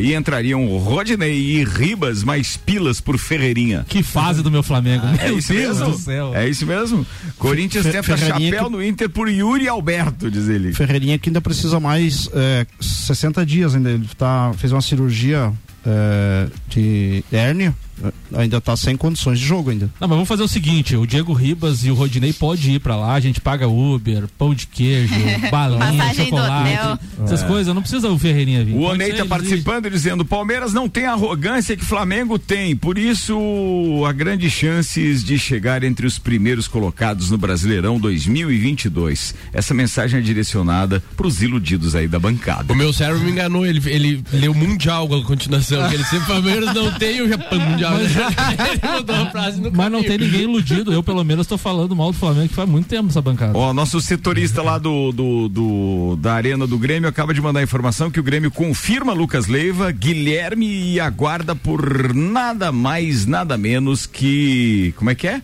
e entrariam Rodney e Ribas, mais pilas por Ferreirinha. Que fase do meu Flamengo, é meu isso Deus mesmo? do céu. É isso mesmo? Corinthians tenta chapéu que- no Inter por Yuri Alberto, diz ele. Ferreirinha que ainda precisa mais é, 60 dias ainda. Ele tá, fez uma cirurgia é, de hérnia, ainda tá sem condições de jogo ainda. Não, mas vamos fazer o seguinte: o Diego Ribas e o Rodinei pode ir pra lá, a gente paga Uber, pão de queijo, balinha, chocolate, essas É. coisas. Não precisa o Ferreirinha vir. O Onei tá participando dizendo: Palmeiras não tem a arrogância que Flamengo tem, por isso há grandes chances de chegar entre os primeiros colocados no Brasileirão 2022. Essa mensagem é direcionada pros iludidos aí da bancada. O meu cérebro me enganou, ele, ele leu Mundial com a continuação, que ele sempre Palmeiras não tem o Japão Mundial. Não, Mas- ele mudou a frase no Mas não tem ninguém iludido. Eu, pelo menos, tô falando mal do Flamengo que faz muito tempo essa bancada. Ó, nosso setorista lá do, do, do- da Arena do Grêmio acaba de mandar informação que o Grêmio confirma Lucas Leiva, Guilherme e aguarda por nada mais, nada menos que. Como é que é?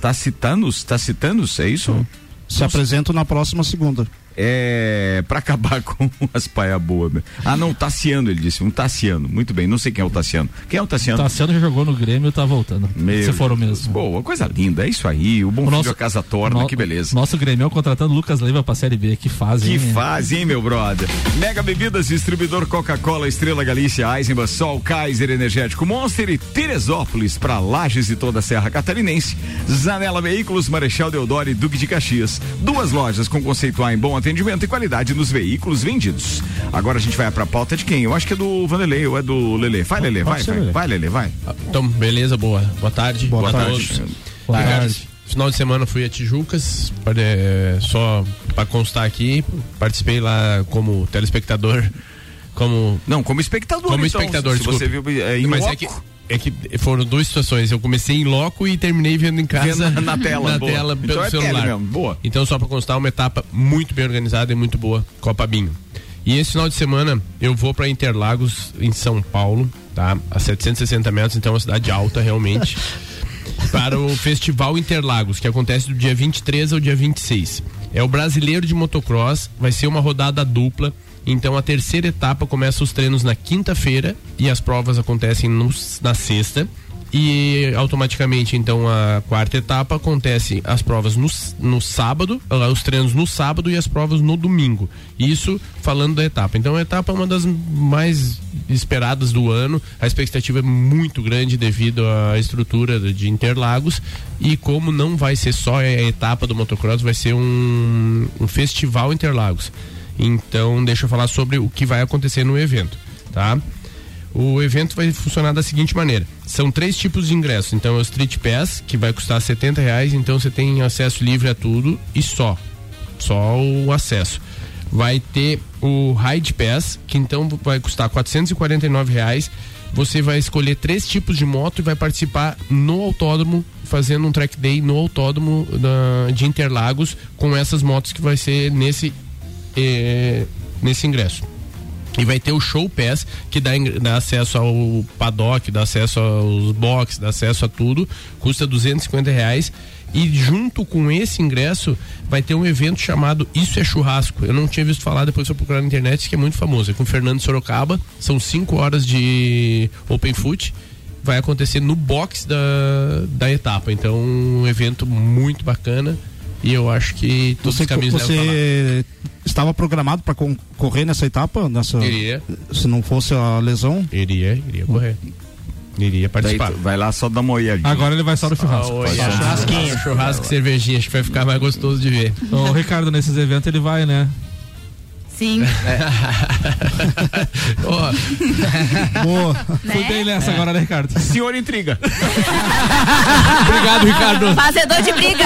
Tacitanos? Tacitanos? É isso? Se apresento na próxima segunda. É. pra acabar com as paia boa. Ah, não, Tassiano, ele disse. Um Tassiano. Muito bem, não sei quem é o Tassiano. Quem é o Tassiano? Tassiano já jogou no Grêmio e tá voltando. Meu Se for o mesmo. Boa, coisa linda, é isso aí. O bom O filho nosso- a casa torna, No- que beleza. Nosso Grêmio contratando Lucas Leiva pra Série B. Que fase, Que hein, meu brother? Mega Bebidas, distribuidor Coca-Cola, Estrela Galícia, Eisenbahn, Sol, Kaiser, Energético Monster e Teresópolis, para Lages e toda a Serra Catarinense. Zanela Veículos, Marechal Deodoro e Duque de Caxias. Duas lojas com conceito A em bom atendimento e qualidade nos veículos vendidos. Agora a gente vai pra pauta de quem? Eu acho que é do Vanderlei ou é do Lele. Vai, Lele, vai, vai, Lelê. vai, Lele, vai. Então, beleza, boa. Boa tarde. Boa a tarde. todos. Boa tarde. Final de semana fui a Tijucas, para, é, só para constar aqui, participei lá como telespectador, como não como espectador. como então, espectador. se você viu, é, em mas é que é que foram duas situações. Eu comecei em loco e terminei vendo em casa Vendo na tela, na boa. tela Então pelo é tele celular. mesmo, boa. Então só para constar uma etapa muito bem organizada e muito boa, Copa Binho. E esse final de semana eu vou para Interlagos em São Paulo, tá? A 760 metros, então é uma cidade alta realmente. para o Festival Interlagos, que acontece do dia 23 ao dia 26. É o brasileiro de motocross, vai ser uma rodada dupla. Então a terceira etapa começa os treinos na quinta-feira e as provas acontecem na sexta. E automaticamente, então, a quarta etapa acontece as provas no, no sábado, ah, os treinos no sábado e as provas no domingo. Isso falando da etapa. Então a etapa é uma das mais esperadas do ano. A expectativa é muito grande devido à estrutura de Interlagos. E como não vai ser só a etapa do motocross, vai ser um, um festival Interlagos. Então, deixa eu falar sobre o que vai acontecer no evento, tá? O evento vai funcionar da seguinte maneira: são três tipos de ingressos. Então, é o Street Pass, que vai custar 70 reais, então você tem acesso livre a tudo e só. Só o acesso. Vai ter o Ride Pass, que então vai custar 449 reais. Você vai escolher três tipos de moto e vai participar no autódromo, fazendo um track day no autódromo da- de Interlagos com essas motos que vai ser nesse, eh, nesse ingresso. E vai ter o Show Pass, que dá, dá acesso ao paddock, dá acesso aos boxes, dá acesso a tudo. Custa 250 reais. E junto com esse ingresso, vai ter um evento chamado Isso é Churrasco. Eu não tinha visto falar, depois fui procurar na internet, que é muito famoso. É com o Fernando Sorocaba. São cinco horas de Open Foot. Vai acontecer no box da, da etapa. Então, um evento muito bacana. E eu acho que todos Você, os caminhos você estava programado para concorrer nessa etapa? Nessa, Iria. Se não fosse a lesão? Iria, iria correr. Iria participar. Daí vai lá só dar uma olhadinha. Agora ele vai só no churrasco. Ah, churrasquinho, churrasco e cervejinha, acho que vai ficar mais gostoso de ver. O Ricardo, nesses eventos, ele vai, né? Sim. Boa. Fui bem nessa agora, né, Ricardo? Senhor intriga. Obrigado, Ricardo. Fazedor de briga.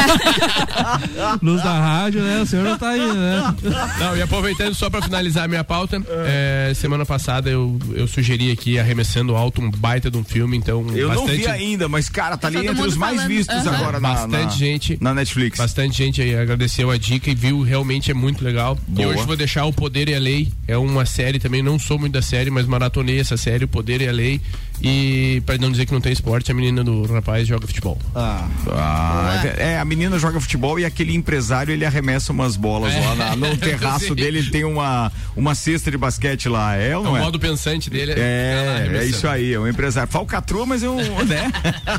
Luz da rádio, né? O senhor não tá aí, né? Não, e aproveitando só pra finalizar a minha pauta, é, semana passada eu, eu sugeri aqui Arremessando Alto um baita de um filme, então Eu não bastante, vi ainda, mas cara, tá ali Todo entre os mais falando. vistos Aham. agora na, bastante na, gente na Netflix. Bastante gente aí agradeceu a dica e viu, realmente é muito legal. Boa. E hoje vou deixar O Poder e a Lei. É uma série também, não sou muito da série, mas maratonei essa série, O Poder e a Lei. E pra não dizer que não tem esporte, a menina do rapaz joga futebol. Ah. Ah, é, a menina joga futebol e aquele empresário ele arremessa umas bolas lá na- no terraço Sim. dele, ele tem uma, uma cesta de basquete lá, é ou o não é? modo pensante dele é. É, é arremessando. isso aí, é um empresário. Falcatrua, mas eu, né?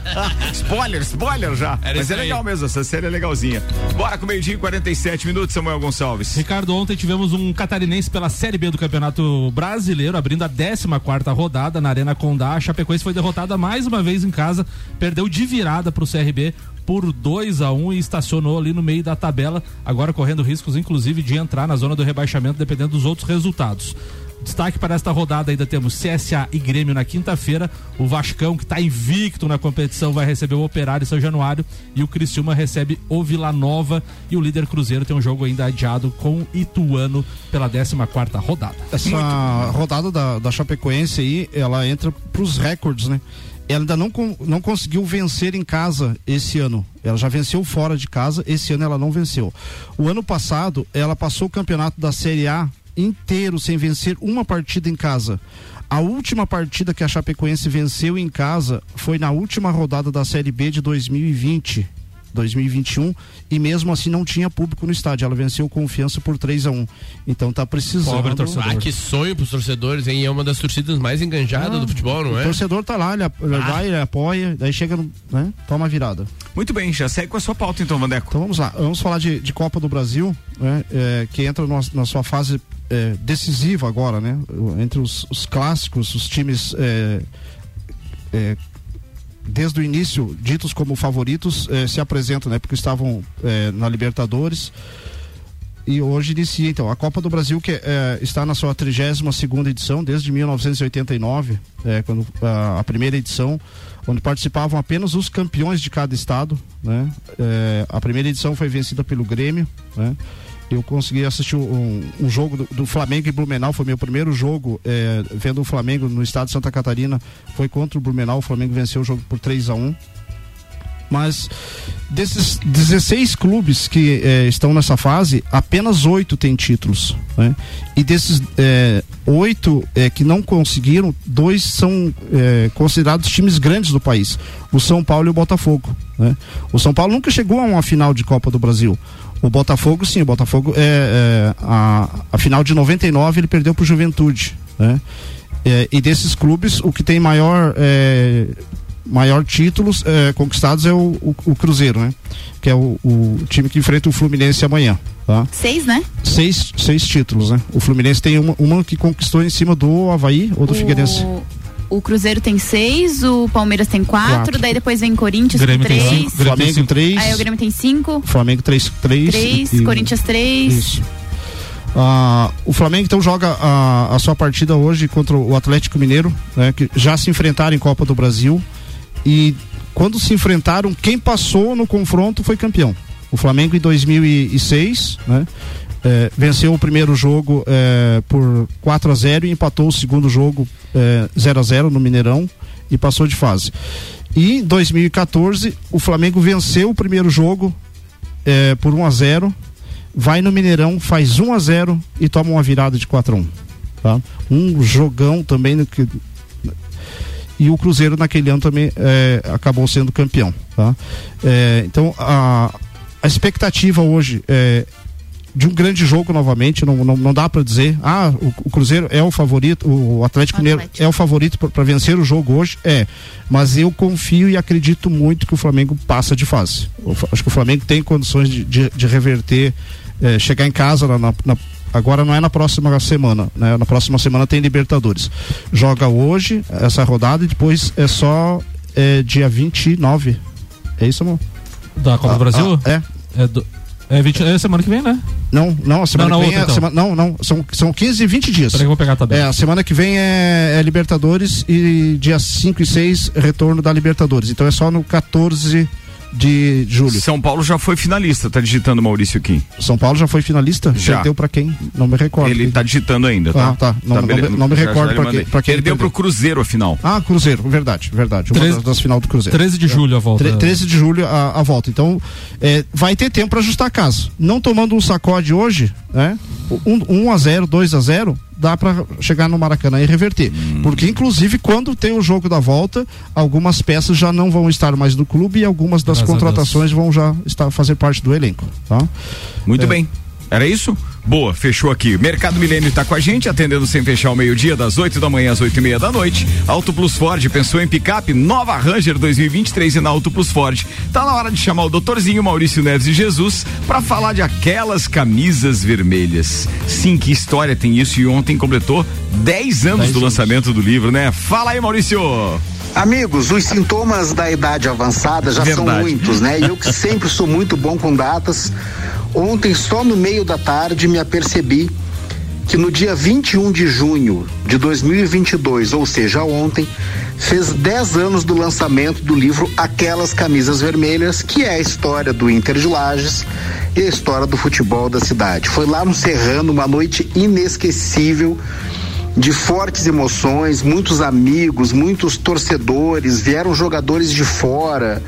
spoiler, spoiler já. Era mas é aí. legal mesmo, essa série é legalzinha. Bora com meio dia e 47 minutos, Samuel Gonçalves. Ricardo, ontem tivemos um catarinense pela Série B do Campeonato Brasileiro, abrindo a 14 quarta rodada na Arena Condá. Chapecoense foi derrotada mais uma vez em casa, perdeu de virada pro CRB por 2 a 1 e estacionou ali no meio da tabela, agora correndo riscos inclusive de entrar na zona do rebaixamento dependendo dos outros resultados. Destaque para esta rodada ainda temos CSA e Grêmio na quinta-feira. O Vascão, que está invicto na competição, vai receber o Operário em São Januário. E o Criciúma recebe o Vila Nova. E o líder Cruzeiro tem um jogo ainda adiado com Ituano pela 14 quarta rodada. Essa rodada da, da Chapecoense aí, ela entra pros recordes, né? Ela ainda não, con- não conseguiu vencer em casa esse ano. Ela já venceu fora de casa, esse ano ela não venceu. O ano passado, ela passou o campeonato da Série A inteiro sem vencer uma partida em casa. A última partida que a Chapecoense venceu em casa foi na última rodada da Série B de 2020. 2021 e mesmo assim não tinha público no estádio. Ela venceu o confiança por 3 a 1 Então tá precisando. Ah, que sonho pros torcedores, hein? É uma das torcidas mais enganjadas do futebol, não O é? torcedor tá lá, ele, ele vai, ele apoia, daí chega no, né? Toma a virada. Muito bem, já segue com a sua pauta então, Vandeco. Então vamos lá, vamos falar de, de Copa do Brasil, né? É, que entra no- na sua fase é, decisiva agora, né? Entre os, os clássicos, os times é, é, desde o início ditos como favoritos eh, se apresentam, né? Porque estavam eh, na Libertadores e hoje inicia então a Copa do Brasil que eh, está na sua 32 segunda edição desde 1989, eh, quando a, a primeira edição onde participavam apenas os campeões de cada estado, né? Eh, a primeira edição foi vencida pelo Grêmio, né? Eu consegui assistir um, um jogo do, do Flamengo e Blumenau, foi meu primeiro jogo eh, vendo o Flamengo no estado de Santa Catarina, foi contra o Blumenau, o Flamengo venceu o jogo por 3 a 1 mas desses 16 clubes que eh, estão nessa fase, apenas oito têm títulos. Né? E desses eh, oito eh, que não conseguiram, dois são considerados times grandes do país: o São Paulo e o Botafogo. Né? O São Paulo nunca chegou a uma final de Copa do Brasil. O Botafogo, sim, o Botafogo é, é, a, a final de 99 ele perdeu para o Juventude. Né? É, e desses clubes, o que tem maior é, maior títulos é, conquistados é o, o, o Cruzeiro, né? Que é o, o time que enfrenta o Fluminense amanhã. Tá? Seis, né? Seis, seis títulos, né? O Fluminense tem uma, uma que conquistou em cima do Havaí ou do Figueirense. O, Cruzeiro tem seis, o Palmeiras tem quatro, Quatro. daí depois vem Corinthians Grêmio com tem três. cinco, Grêmio tem Flamengo cinco. três. Aí o Grêmio tem cinco. Flamengo 3 3 Três, Corinthians três. Isso. Ah, o Flamengo então joga a, a sua partida hoje contra o Atlético Mineiro, né, que já se enfrentaram em Copa do Brasil e quando se enfrentaram, quem passou no confronto foi campeão. O Flamengo em 2006, né, eh, venceu o primeiro jogo eh, por 4 a 0 e empatou o segundo jogo eh, 0 a 0 no Mineirão e passou de fase. E em 2014, o Flamengo venceu o primeiro jogo eh, por 1 a 0 vai no Mineirão, faz 1 a 0 e toma uma virada de 4 a 1 tá? Um jogão também no que e o Cruzeiro naquele ano também eh, acabou sendo campeão, tá? Eh, então a, a expectativa hoje é de um grande jogo novamente, não, não, não dá para dizer, ah, o, o Cruzeiro é o favorito, o Atlético Mineiro é o favorito para vencer o jogo hoje, é, mas eu confio e acredito muito que o Flamengo passa de fase. Eu acho que o Flamengo tem condições de, de, de reverter, eh, chegar em casa na, na- na- agora não é na próxima semana, né? Na próxima semana tem Libertadores. Joga hoje essa rodada e depois é só eh, dia 29. É isso, amor? Da Copa do Brasil? é. É, do, é, 20, é semana que vem, né? Não, não, a semana Não, que vem outra, é. então. sema- não, não, são, são 15 e 20 dias. Peraí que eu vou pegar a tabela. É, a semana que vem é, é Libertadores e dia 5 e 6 retorno da Libertadores. Então é só no 14 de julho. São Paulo já foi finalista, tá digitando Maurício aqui. São Paulo já foi finalista? Já. Perdeu pra quem? Não me recordo. Ele tá digitando ainda, tá? Ah, tá. Não- não bele- me- não me já- recordo pra quem- pra quem Perdeu perdeu. pro Cruzeiro a final. Ah, Cruzeiro, verdade, verdade. Uma Treze- das, das final do Cruzeiro. 13 de julho a volta. Tre- 13 de julho a, a volta. Então, é, vai ter tempo para ajustar a casa. Não tomando um sacode hoje, né? Um, 1 a 0 2 a 0 dá para chegar no Maracanã e reverter. Hum. Porque, inclusive, quando tem o jogo da volta, algumas peças já não vão estar mais no clube e algumas das Graças contratações vão já estar fazer parte do elenco. Tá? Muito É. bem. Era isso? Boa, fechou aqui. Mercado Milênio está com a gente, atendendo sem fechar o meio-dia, das 8 da manhã às 8 e meia da noite. Auto Plus Ford pensou em picape, nova Ranger 2023 e na Auto Plus Ford. Tá na hora de chamar o doutorzinho Maurício Neves e Jesus para falar de aquelas camisas vermelhas. Sim, que história tem isso e ontem completou 10 anos do lançamento do livro, né? Fala aí, Maurício! Amigos, os sintomas da idade avançada já são Verdade. muitos, né? E eu que sempre sou muito bom com datas. Ontem, só no meio da tarde, me apercebi que no dia 21 de junho de 2022, ou seja, ontem, fez 10 anos do lançamento do livro Aquelas Camisas Vermelhas, que é a história do Inter de Lages e a história do futebol da cidade. Foi lá no Serrano, uma noite inesquecível de fortes emoções, muitos amigos, muitos torcedores, vieram jogadores de fora.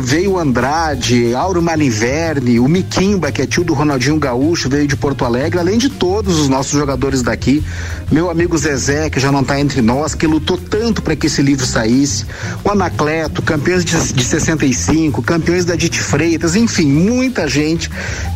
Veio o Andrade, Auro Maliverne, o Miquimba, que é tio do Ronaldinho Gaúcho, veio de Porto Alegre, além de todos os nossos jogadores daqui. Meu amigo Zezé, que já não está entre nós, que lutou tanto para que esse livro saísse. O Anacleto, campeões de, de 65, campeões da Dite Freitas, enfim, muita gente.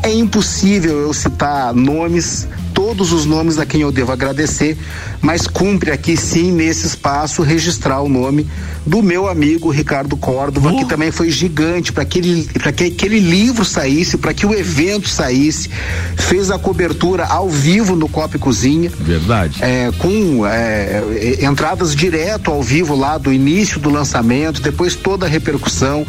É impossível eu citar nomes, todos os nomes a quem eu devo agradecer, mas cumpre aqui sim, nesse espaço, registrar o nome do meu amigo Ricardo Córdova, que também foi gigante para aquele, pra que aquele livro saísse, para que o evento saísse, fez a cobertura ao vivo no Copa Cozinha. Verdade. É, com é, é, entradas direto ao vivo lá do início do lançamento, depois toda a repercussão.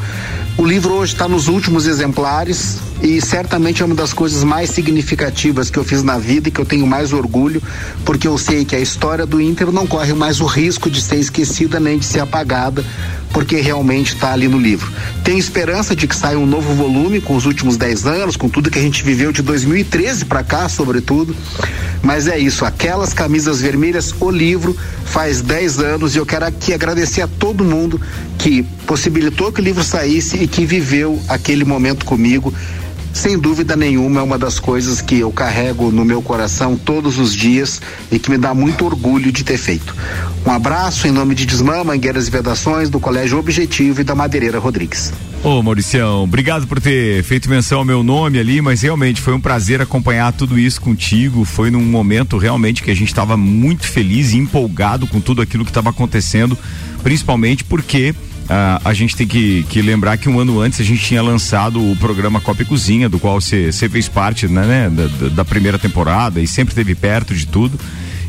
O livro hoje está nos últimos exemplares e certamente é uma das coisas mais significativas que eu fiz na vida e que eu tenho mais orgulho, porque eu sei que a história do Inter não corre mais o risco de ser esquecida nem de ser apagada, porque realmente está ali no livro. Tenho esperança de que saia um novo volume com os últimos 10 anos, com tudo que a gente viveu de 2013 para cá, sobretudo. Mas é isso, aquelas camisas vermelhas, o livro faz 10 anos e eu quero aqui agradecer a todo mundo que possibilitou que o livro saísse e que viveu aquele momento comigo. Sem dúvida nenhuma, é uma das coisas que eu carrego no meu coração todos os dias e que me dá muito orgulho de ter feito. Um abraço em nome de Desmã, Mangueiras e Vedações, do Colégio Objetivo e da Madeireira Rodrigues. Ô Mauricião, obrigado por ter feito menção ao meu nome ali, mas realmente foi um prazer acompanhar tudo isso contigo. Foi num momento realmente que a gente estava muito feliz e empolgado com tudo aquilo que estava acontecendo, principalmente porque ah, a gente tem que, que lembrar que um ano antes a gente tinha lançado o programa Copa e Cozinha, do qual você fez parte né, né, da, da- primeira temporada e sempre esteve perto de tudo.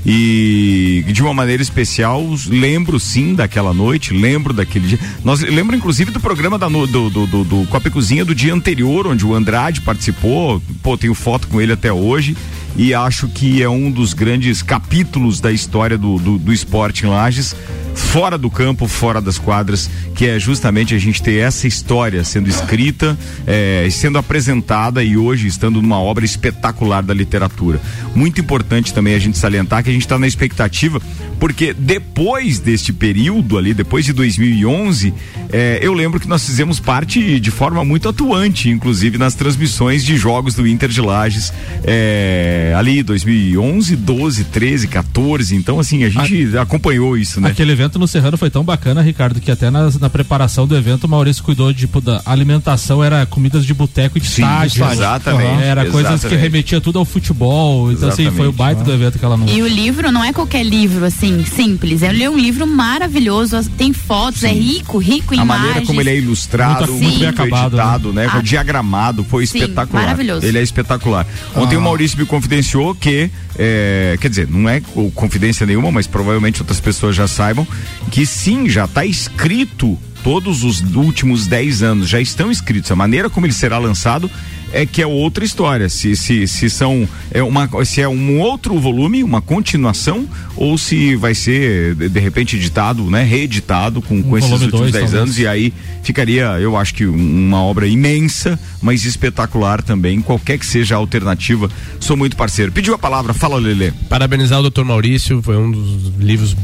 E de uma maneira especial, lembro sim daquela noite, lembro daquele dia. Nós lembro inclusive do programa da, do, do, do, do Copa e Cozinha do dia anterior, onde o Andrade participou. Pô, tenho foto com ele até hoje. E acho que é um dos grandes capítulos da história do, do, do esporte em Lages, fora do campo, fora das quadras, que é justamente a gente ter essa história sendo escrita, eh, sendo apresentada e hoje estando numa obra espetacular da literatura. Muito importante também a gente salientar que a gente está na expectativa, porque depois deste período ali, depois de 2011, eh, eu lembro que nós fizemos parte de forma muito atuante, inclusive nas transmissões de jogos do Inter de Lages, eh, ali 2011, 12, 13, 14. Então, assim, a gente acompanhou isso, né? Aquele evento no Serrano foi tão bacana, Ricardo, que até nas- na, preparação do evento o Maurício cuidou de, tipo, da alimentação, era comidas de boteco e de Sim, estádio. exatamente, Era coisas que exatamente. remetia tudo ao futebol. Então, assim, foi o Exatamente. baita do evento aquela noite. E o livro não é qualquer livro, assim, simples. Ele é um livro maravilhoso, tem fotos, é rico, rico em a imagens. maneira como ele é ilustrado, Muito- muito, Sim. bem acabado, editado, né? Ah. Diagramado, foi Sim, espetacular. maravilhoso. Ele é espetacular. Ontem Ah. o Maurício me confidenciou que, é, quer dizer, não é co- confidência nenhuma, mas provavelmente outras pessoas já saibam, que sim, já está escrito todos os últimos 10 anos, já estão escritos. A maneira como ele será lançado é que é outra história. Se, se, se são é uma, se é um outro volume, uma continuação, ou se vai ser de, de repente editado, né, reeditado com, com esses últimos dois, 10 talvez. anos e aí ficaria, eu acho que um- uma obra imensa, mas espetacular também, qualquer que seja a alternativa. Sou muito parceiro. Pediu a palavra, fala Lelê. Parabenizar o Dr. Maurício, foi um dos livros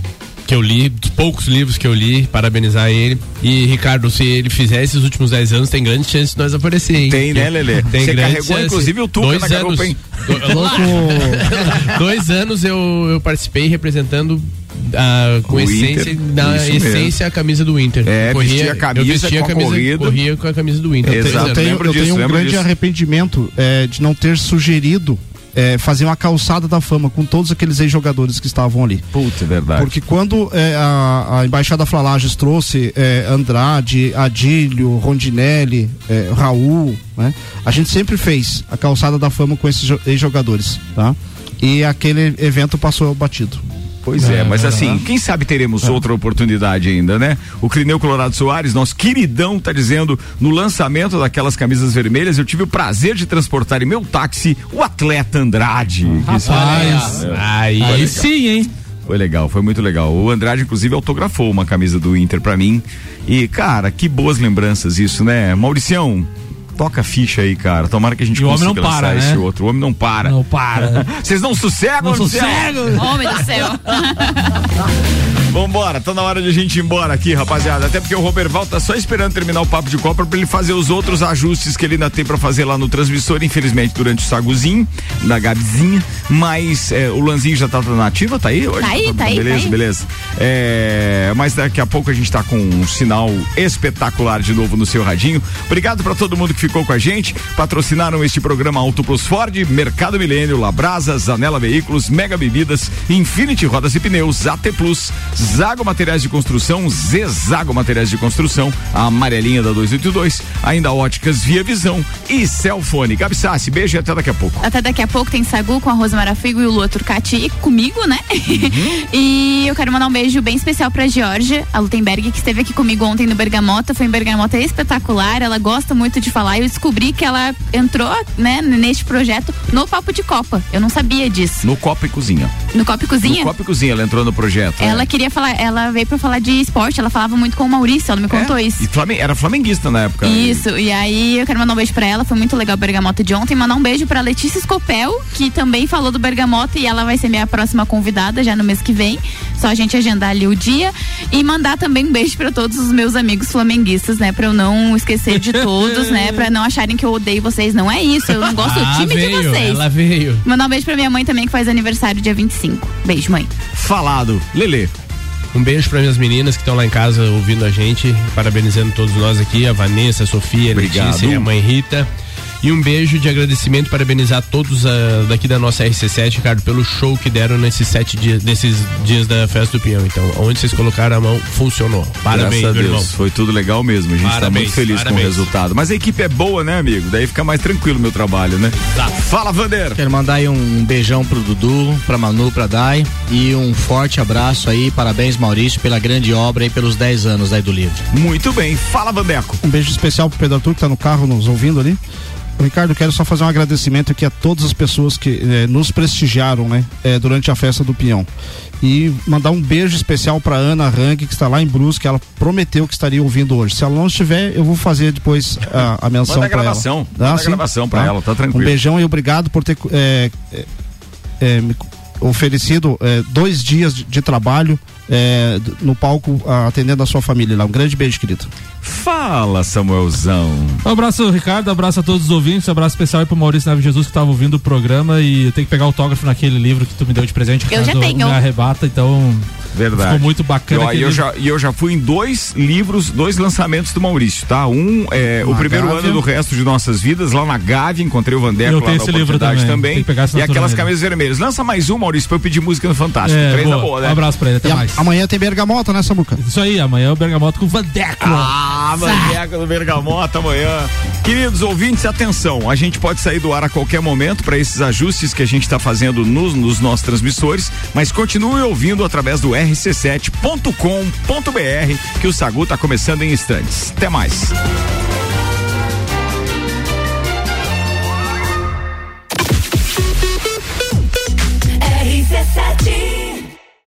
que eu li, dos poucos livros que eu li, parabenizar ele. E, Ricardo, se ele fizer esses últimos 10 anos, tem grande chance de nós aparecer, hein? Tem, né, Lelê? Tem Você grande carregou, chance. inclusive, o Tuca Dois na anos, garupa, hein? do- dois anos eu, eu participei representando ah, com O essência, Inter, na isso mesmo. essência a camisa do Inter. É, vestia a camisa eu vestia com a camisa, corrida. corria com a camisa do Inter. Exato. Eu tenho, eu disso, tenho um grande disso. arrependimento é, de não ter sugerido é, fazer uma calçada da fama com todos aqueles ex-jogadores que estavam ali. Puta, é verdade. Porque quando é, a, a Embaixada Flalages trouxe é, Andrade, Adílio, Rondinelli, é, Raul, né? A gente sempre fez a calçada da fama com esses jo- ex-jogadores, tá? E aquele evento passou batido. Pois é, mas assim, quem sabe teremos outra oportunidade ainda, né? O Crineu Colorado Soares, nosso queridão, tá dizendo, no lançamento daquelas camisas vermelhas, eu tive o prazer de transportar em meu táxi o atleta Andrade. Isso Rapaz, aí legal. sim, hein? Foi legal, foi muito legal. O Andrade, inclusive, autografou uma camisa do Inter pra mim. E, cara, que boas lembranças isso, né? Mauricião, toca a ficha aí, cara. Tomara que a gente E o homem consiga não para, né? esse outro. O homem não para. Não para. Vocês não sossegam, Não sossego. Homem do céu. Vambora, tá na hora de a gente ir embora aqui, rapaziada. Até porque o Roberval tá só esperando terminar o papo de Copa pra ele fazer os outros ajustes que ele ainda tem pra fazer lá no transmissor, infelizmente, durante o saguzinho, da Gabizinha. Mas é, o Lanzinho já tá na ativa, tá aí hoje? Tá aí, tá aí, Beleza, tá aí. beleza. É, mas daqui a pouco a gente tá com um sinal espetacular de novo no seu radinho. Obrigado pra todo mundo que ficou com a gente. Patrocinaram este programa Auto Plus Ford, Mercado Milênio, Labrasa, Zanela Veículos, Mega Bebidas, Infinity Rodas e Pneus, AT Plus, Zago Materiais de Construção, Zezago Materiais de Construção, a amarelinha da 282, ainda Óticas Via Visão e Celfone. Gabi Sassi, beijo e até daqui a pouco. Até daqui a pouco tem Sagu com a Rosa Marafigo e o Lua Turcati e comigo, né? e eu quero mandar um beijo bem especial pra Georgia, a Lutemberg, que esteve aqui comigo ontem no Bergamota. Foi em Bergamota espetacular. Ela gosta muito de falar. e Eu descobri que ela entrou, né, neste projeto no Papo de Copa. Eu não sabia disso. No Copa e Cozinha. No Copa e Cozinha? No Copa e Cozinha, ela entrou no projeto. Ela né? queria falar, ela veio pra falar de esporte, ela falava muito com o Maurício, ela me contou isso. E era flamenguista na época. Isso, e aí eu quero mandar um beijo pra ela, foi muito legal o Bergamota de ontem. Mandar um beijo pra Letícia Scopel, que também falou do Bergamota e ela vai ser minha próxima convidada já no mês que vem. Só a gente agendar ali o dia. E mandar também um beijo pra todos os meus amigos flamenguistas, né? Pra eu não esquecer de todos, né? Pra não acharem que eu odeio vocês. Não é isso, eu não gosto do Ah, time veio, de vocês. ela veio. Mandar um beijo pra minha mãe também, que faz aniversário dia 25. Beijo, mãe. Falado. Lele. Um beijo para minhas meninas que estão lá em casa ouvindo a gente, parabenizando todos nós aqui, a Vanessa, a Sofia, a Obrigado. Letícia e a mãe Rita. E um beijo de agradecimento, parabenizar todos ah, daqui da nossa RC7, Ricardo, pelo show que deram nesses sete dias, desses dias da festa do Pinhão. Então, onde vocês colocaram a mão, funcionou. Parabéns, Graças a meu Deus, irmão. foi tudo legal mesmo. A gente tá Parabéns, muito feliz com o parabéns. resultado. Mas a equipe é boa, né, amigo? Daí fica mais tranquilo o meu trabalho, né? Fala, Vander. Quero mandar aí um beijão pro Dudu, pra Manu, pra Dai e um forte abraço aí, parabéns Maurício pela grande obra e pelos 10 anos aí do livro. Muito bem, fala Vandeco. Um beijo especial pro Pedro Arthur que tá no carro nos ouvindo ali. Ricardo, quero só fazer um agradecimento aqui a todas as pessoas que eh, nos prestigiaram, né, eh, durante a festa do Pinhão. E mandar um beijo especial pra Ana Rang, que está lá em Brusque, ela prometeu que estaria ouvindo hoje. Se ela não estiver, eu vou fazer depois a, a menção Manda a pra gravação, ela. manda sim? gravação pra ela, tá tranquilo. Um beijão e obrigado por ter eh, eh, eh, me oferecido dois dias de, de trabalho no palco ah, atendendo a sua família lá. Um grande beijo, querido. Fala, Samuelzão. Um abraço, Ricardo, abraço a todos os ouvintes, um abraço especial aí pro Maurício Nave Jesus que tava ouvindo o programa e eu tenho que pegar autógrafo naquele livro que tu me deu de presente, Eu já Ricardo, tenho. Me arrebata, então Verdade. ficou muito bacana E eu, livro. já, eu já fui em dois livros, dois lançamentos do Maurício, tá? Um é o Na primeiro Gávea. ano do resto de nossas vidas, lá na Gávea, encontrei o Vandeco Eu lá tenho na esse livro também, também. tem que pegar a e aquelas camisas vermelhas. Lança mais um, Maurício, pra eu pedir música no Fantástico. É, Três boa. da boa, né? Um abraço pra ele, até E a- mais. amanhã tem Bergamota, né, Samuca? Isso aí, amanhã é o Bergamota com o Vandeco. Ah, Vandeco do Bergamota amanhã. Queridos ouvintes, atenção, a gente pode sair do ar a qualquer momento para esses ajustes que a gente está fazendo nos, nos nossos transmissores, mas continue ouvindo através do rc7.com.br que o Sagu está começando em instantes. Até mais. RC7